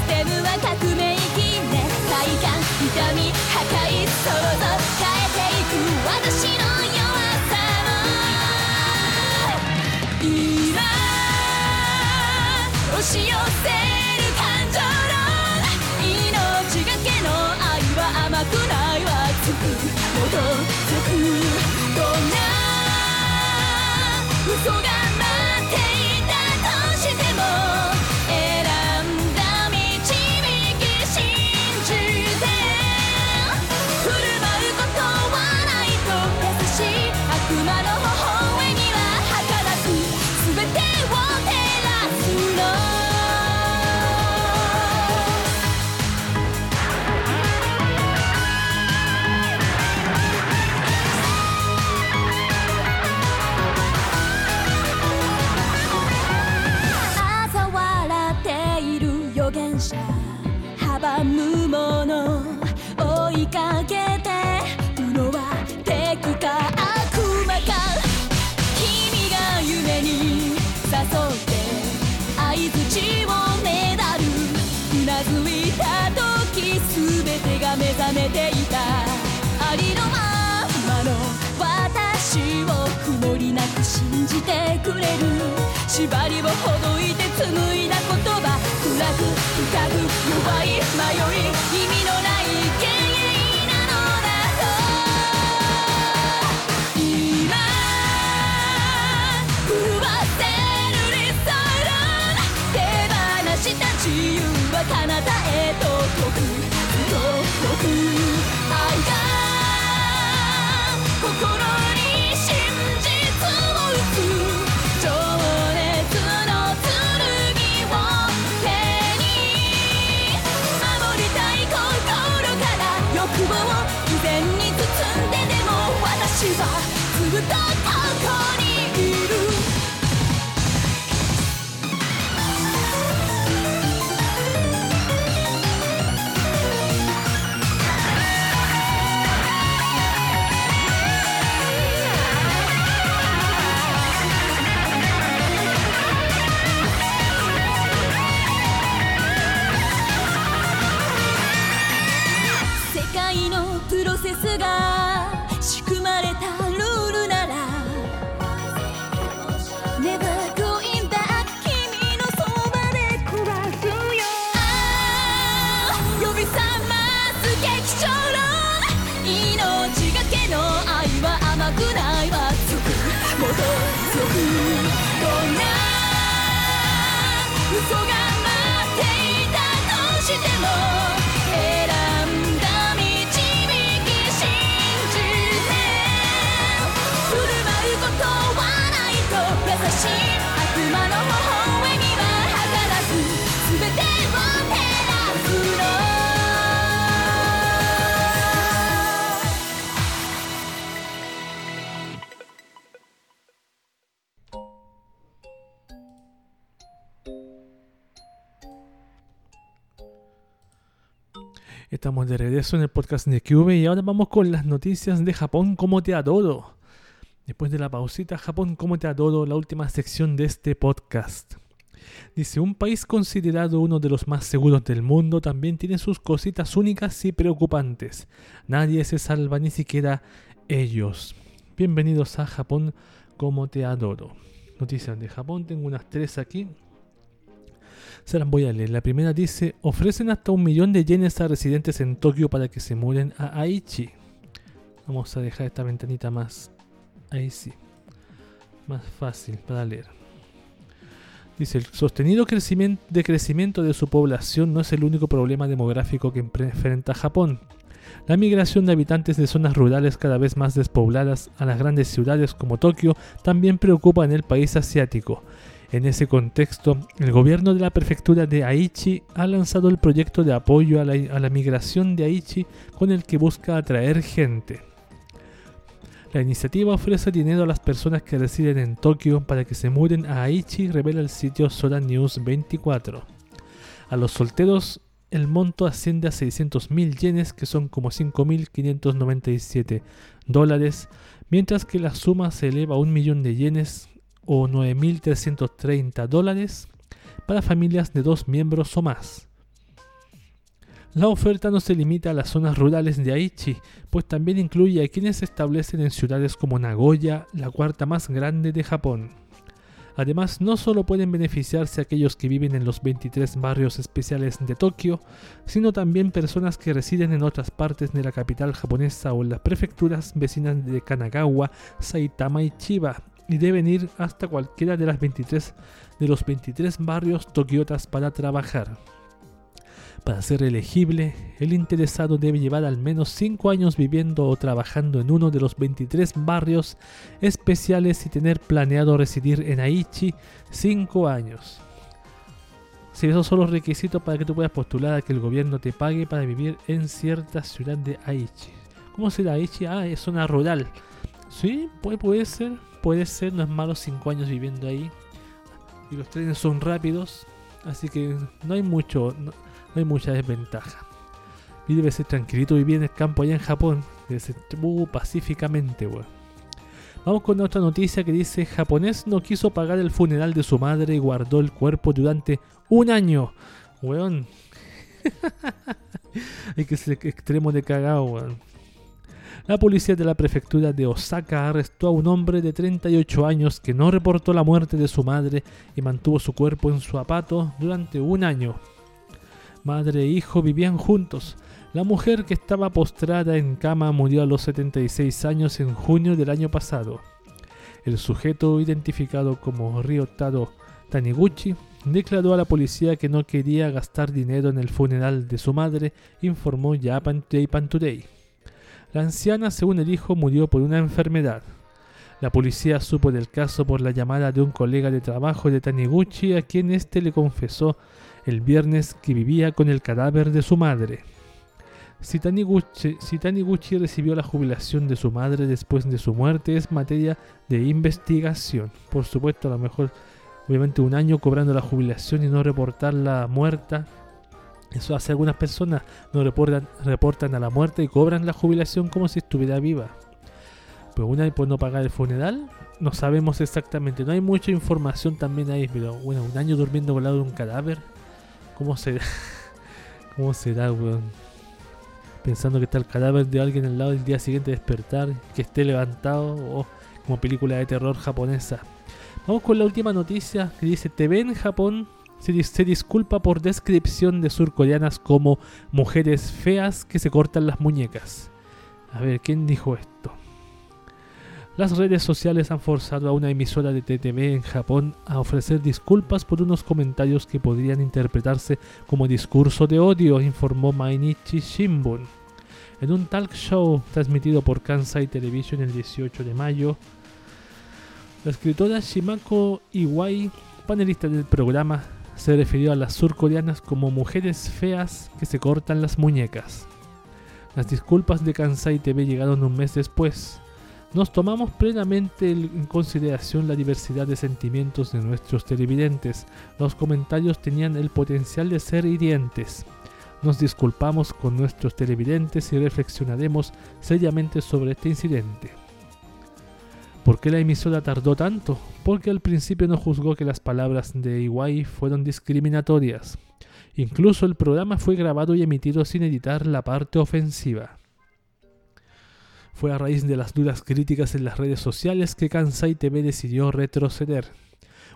縛りをほどいて紡いだ言葉。暗く深く弱い迷い意味のない敬意なのだと。今食わせる理想論手放した自由は彼方 Estamos de regreso en el podcast de Cube y ahora vamos con las noticias de Japón como te adoro. Después de la pausita, Japón como te adoro, la última sección de este podcast. Dice, un país considerado uno de los más seguros del mundo también tiene sus cositas únicas y preocupantes. Nadie se salva, ni siquiera ellos. Bienvenidos a Japón como te adoro. Noticias de Japón, tengo unas tres aquí. Se las voy a leer. La primera dice, ofrecen hasta un millón de yenes a residentes en Tokio para que se muden a Aichi. Vamos a dejar esta ventanita más. Ahí sí. Más fácil para leer. Dice, el sostenido crecimiento, decrecimiento de su población no es el único problema demográfico que enfrenta Japón. La migración de habitantes de zonas rurales cada vez más despobladas a las grandes ciudades como Tokio también preocupa en el país asiático. En ese contexto, el gobierno de la prefectura de Aichi ha lanzado el proyecto de apoyo a la, migración de Aichi con el que busca atraer gente. La iniciativa ofrece dinero a las personas que residen en Tokio para que se muden a Aichi, revela el sitio Soda News 24. A los solteros el monto asciende a 600.000 yenes, que son como 5.597 dólares, mientras que la suma se eleva a un millón de yenes o 9.330 dólares para familias de dos miembros o más. La oferta no se limita a las zonas rurales de Aichi, pues también incluye a quienes se establecen en ciudades como Nagoya, la cuarta más grande de Japón. Además, no solo pueden beneficiarse aquellos que viven en los 23 barrios especiales de Tokio, sino también personas que residen en otras partes de la capital japonesa o en las prefecturas vecinas de Kanagawa, Saitama y Chiba, y deben ir hasta cualquiera de, las 23, de los 23 barrios tokiotas para trabajar. Para ser elegible, el interesado debe llevar al menos 5 años viviendo o trabajando en uno de los 23 barrios especiales y tener planeado residir en Aichi 5 años. Si esos son los requisitos para que tú puedas postular a que el gobierno te pague para vivir en cierta ciudad de Aichi. ¿Cómo será Aichi? Ah, es zona rural. Sí, puede, puede ser, puede ser, no es malo 5 años viviendo ahí. Y los trenes son rápidos, así que no hay mucho no hay mucha desventaja. Y debe ser tranquilito vivir en el campo allá en Japón. Debe ser uh, pacíficamente, weón. Vamos con otra noticia que dice: japonés no quiso pagar el funeral de su madre y guardó el cuerpo durante un año. Weón. (laughs) Hay que ser extremo de cagado, weón. La policía de la prefectura de Osaka arrestó a un hombre de 38 años que no reportó la muerte de su madre y mantuvo su cuerpo en su zapato durante un año. Madre e hijo vivían juntos. La mujer que estaba postrada en cama murió a los 76 años en junio del año pasado. El sujeto, identificado como Ryotaro Taniguchi, declaró a la policía que no quería gastar dinero en el funeral de su madre, informó Japan Today. La anciana, según el hijo, murió por una enfermedad. La policía supo del caso por la llamada de un colega de trabajo de Taniguchi a quien éste le confesó el viernes que vivía con el cadáver de su madre. Si Taniguchi, recibió la jubilación de su madre después de su muerte es materia de investigación. Por supuesto, a lo mejor, obviamente, un año cobrando la jubilación y no reportarla muerta. Eso hace algunas personas, no reportan, reportan a la muerte y cobran la jubilación como si estuviera viva. Pero una por no pagar el funeral, no sabemos exactamente. No hay mucha información también ahí, pero bueno, un año durmiendo al lado de un cadáver ¿Cómo será? (laughs) ¿Cómo será, weón? Pensando que está el cadáver de alguien al lado del día siguiente despertar, que esté levantado, o como película de terror japonesa. Vamos con la última noticia que dice: TV en Japón se, disculpa por descripción de surcoreanas como mujeres feas que se cortan las muñecas. A ver, ¿quién dijo esto? Las redes sociales han forzado a una emisora de TTV en Japón a ofrecer disculpas por unos comentarios que podrían interpretarse como discurso de odio, informó Mainichi Shimbun. En un talk show transmitido por Kansai Television el 18 de mayo, la escritora Shimako Iwai, panelista del programa, se refirió a las surcoreanas como mujeres feas que se cortan las muñecas. Las disculpas de Kansai TV llegaron un mes después, nos tomamos plenamente en consideración la diversidad de sentimientos de nuestros televidentes. Los comentarios tenían el potencial de ser hirientes. Nos disculpamos con nuestros televidentes y reflexionaremos seriamente sobre este incidente. ¿Por qué la emisora tardó tanto? Porque al principio no juzgó que las palabras de Iwai fueron discriminatorias. Incluso el programa fue grabado y emitido sin editar la parte ofensiva. Fue a raíz de las dudas críticas en las redes sociales que Kansai TV decidió retroceder.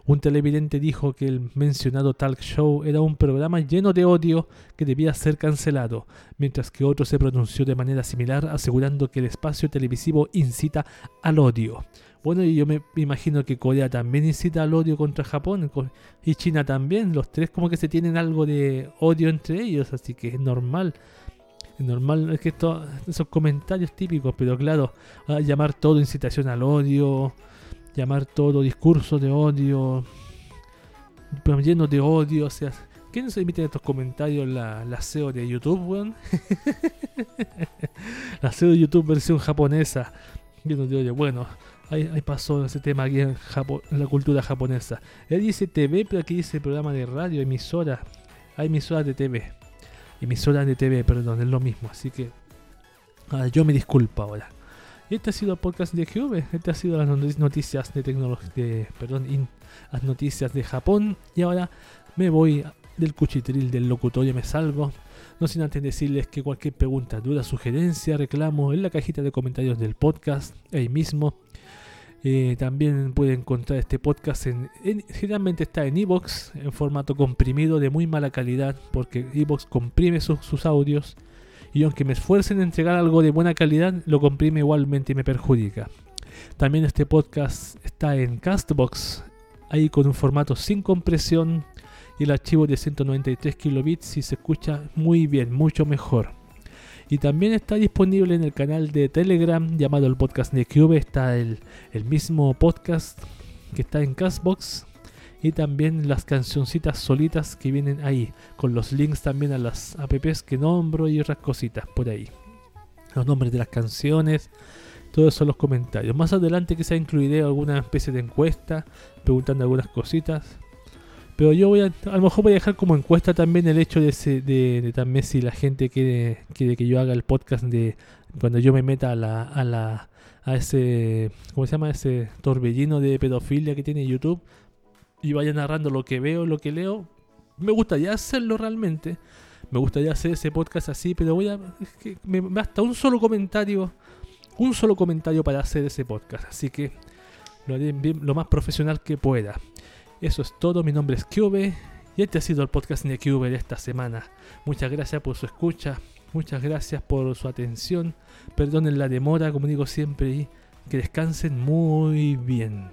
Un televidente dijo que el mencionado talk show era un programa lleno de odio que debía ser cancelado, mientras que otro se pronunció de manera similar asegurando que el espacio televisivo incita al odio. Bueno, y yo me imagino que Corea también incita al odio contra Japón y China también. Los tres como que se tienen algo de odio entre ellos, así que es normal normal es que esto, esos comentarios típicos, pero claro, llamar todo incitación al odio, llamar todo discurso de odio, lleno de odio, o sea, ¿quién se emite estos comentarios? La, la SEO de YouTube, weón. (laughs) la SEO de YouTube versión japonesa, lleno de odio. Bueno, ahí, pasó ese tema aquí en, en la cultura japonesa. Él dice TV, pero aquí dice programa de radio, emisora. Hay emisoras de TV emisora de TV, perdón, es lo mismo. Así que ah, yo me disculpo ahora. Este ha sido el podcast de QV. Este ha sido las not- noticias de tecnología, perdón, las noticias de Japón. Y ahora me voy del cuchitril del locutorio, me salgo. No sin antes decirles que cualquier pregunta, duda, sugerencia, reclamo en la cajita de comentarios del podcast, ahí mismo. Eh, también pueden encontrar este podcast en, en- generalmente está en Evox en formato comprimido de muy mala calidad porque Evox comprime sus audios y aunque me esfuercen en entregar algo de buena calidad lo comprime igualmente y me perjudica. También este podcast está en Castbox ahí con un formato sin compresión y el archivo de 193 kilobits y se escucha muy bien, mucho mejor. Y también está disponible en el canal de Telegram llamado el podcast de Cube. Está el, el mismo podcast que está en Castbox. Y también las cancioncitas solitas que vienen ahí. Con los links también a las apps que nombro y otras cositas por ahí. Los nombres de las canciones. Todos son los comentarios. Más adelante quizá incluiré alguna especie de encuesta. Preguntando algunas cositas. Pero yo voy a, a mejor voy a dejar como encuesta también el hecho de, ese- de, de también si la gente quiere, quiere que yo haga el podcast de cuando yo me meta a la, a la a ese ¿cómo se llama? ese torbellino de pedofilia que tiene YouTube y vaya narrando lo que veo, lo que leo. Me gustaría hacerlo realmente. Me gustaría hacer ese podcast así, pero voy a es que me basta un solo comentario, un solo comentario para hacer ese podcast, así que lo haré bien- lo más profesional que pueda. Eso es todo, mi nombre es Cube y este ha sido el podcast Cube de esta semana. Muchas gracias por su escucha, muchas gracias por su atención, perdonen la demora como digo siempre y que descansen muy bien.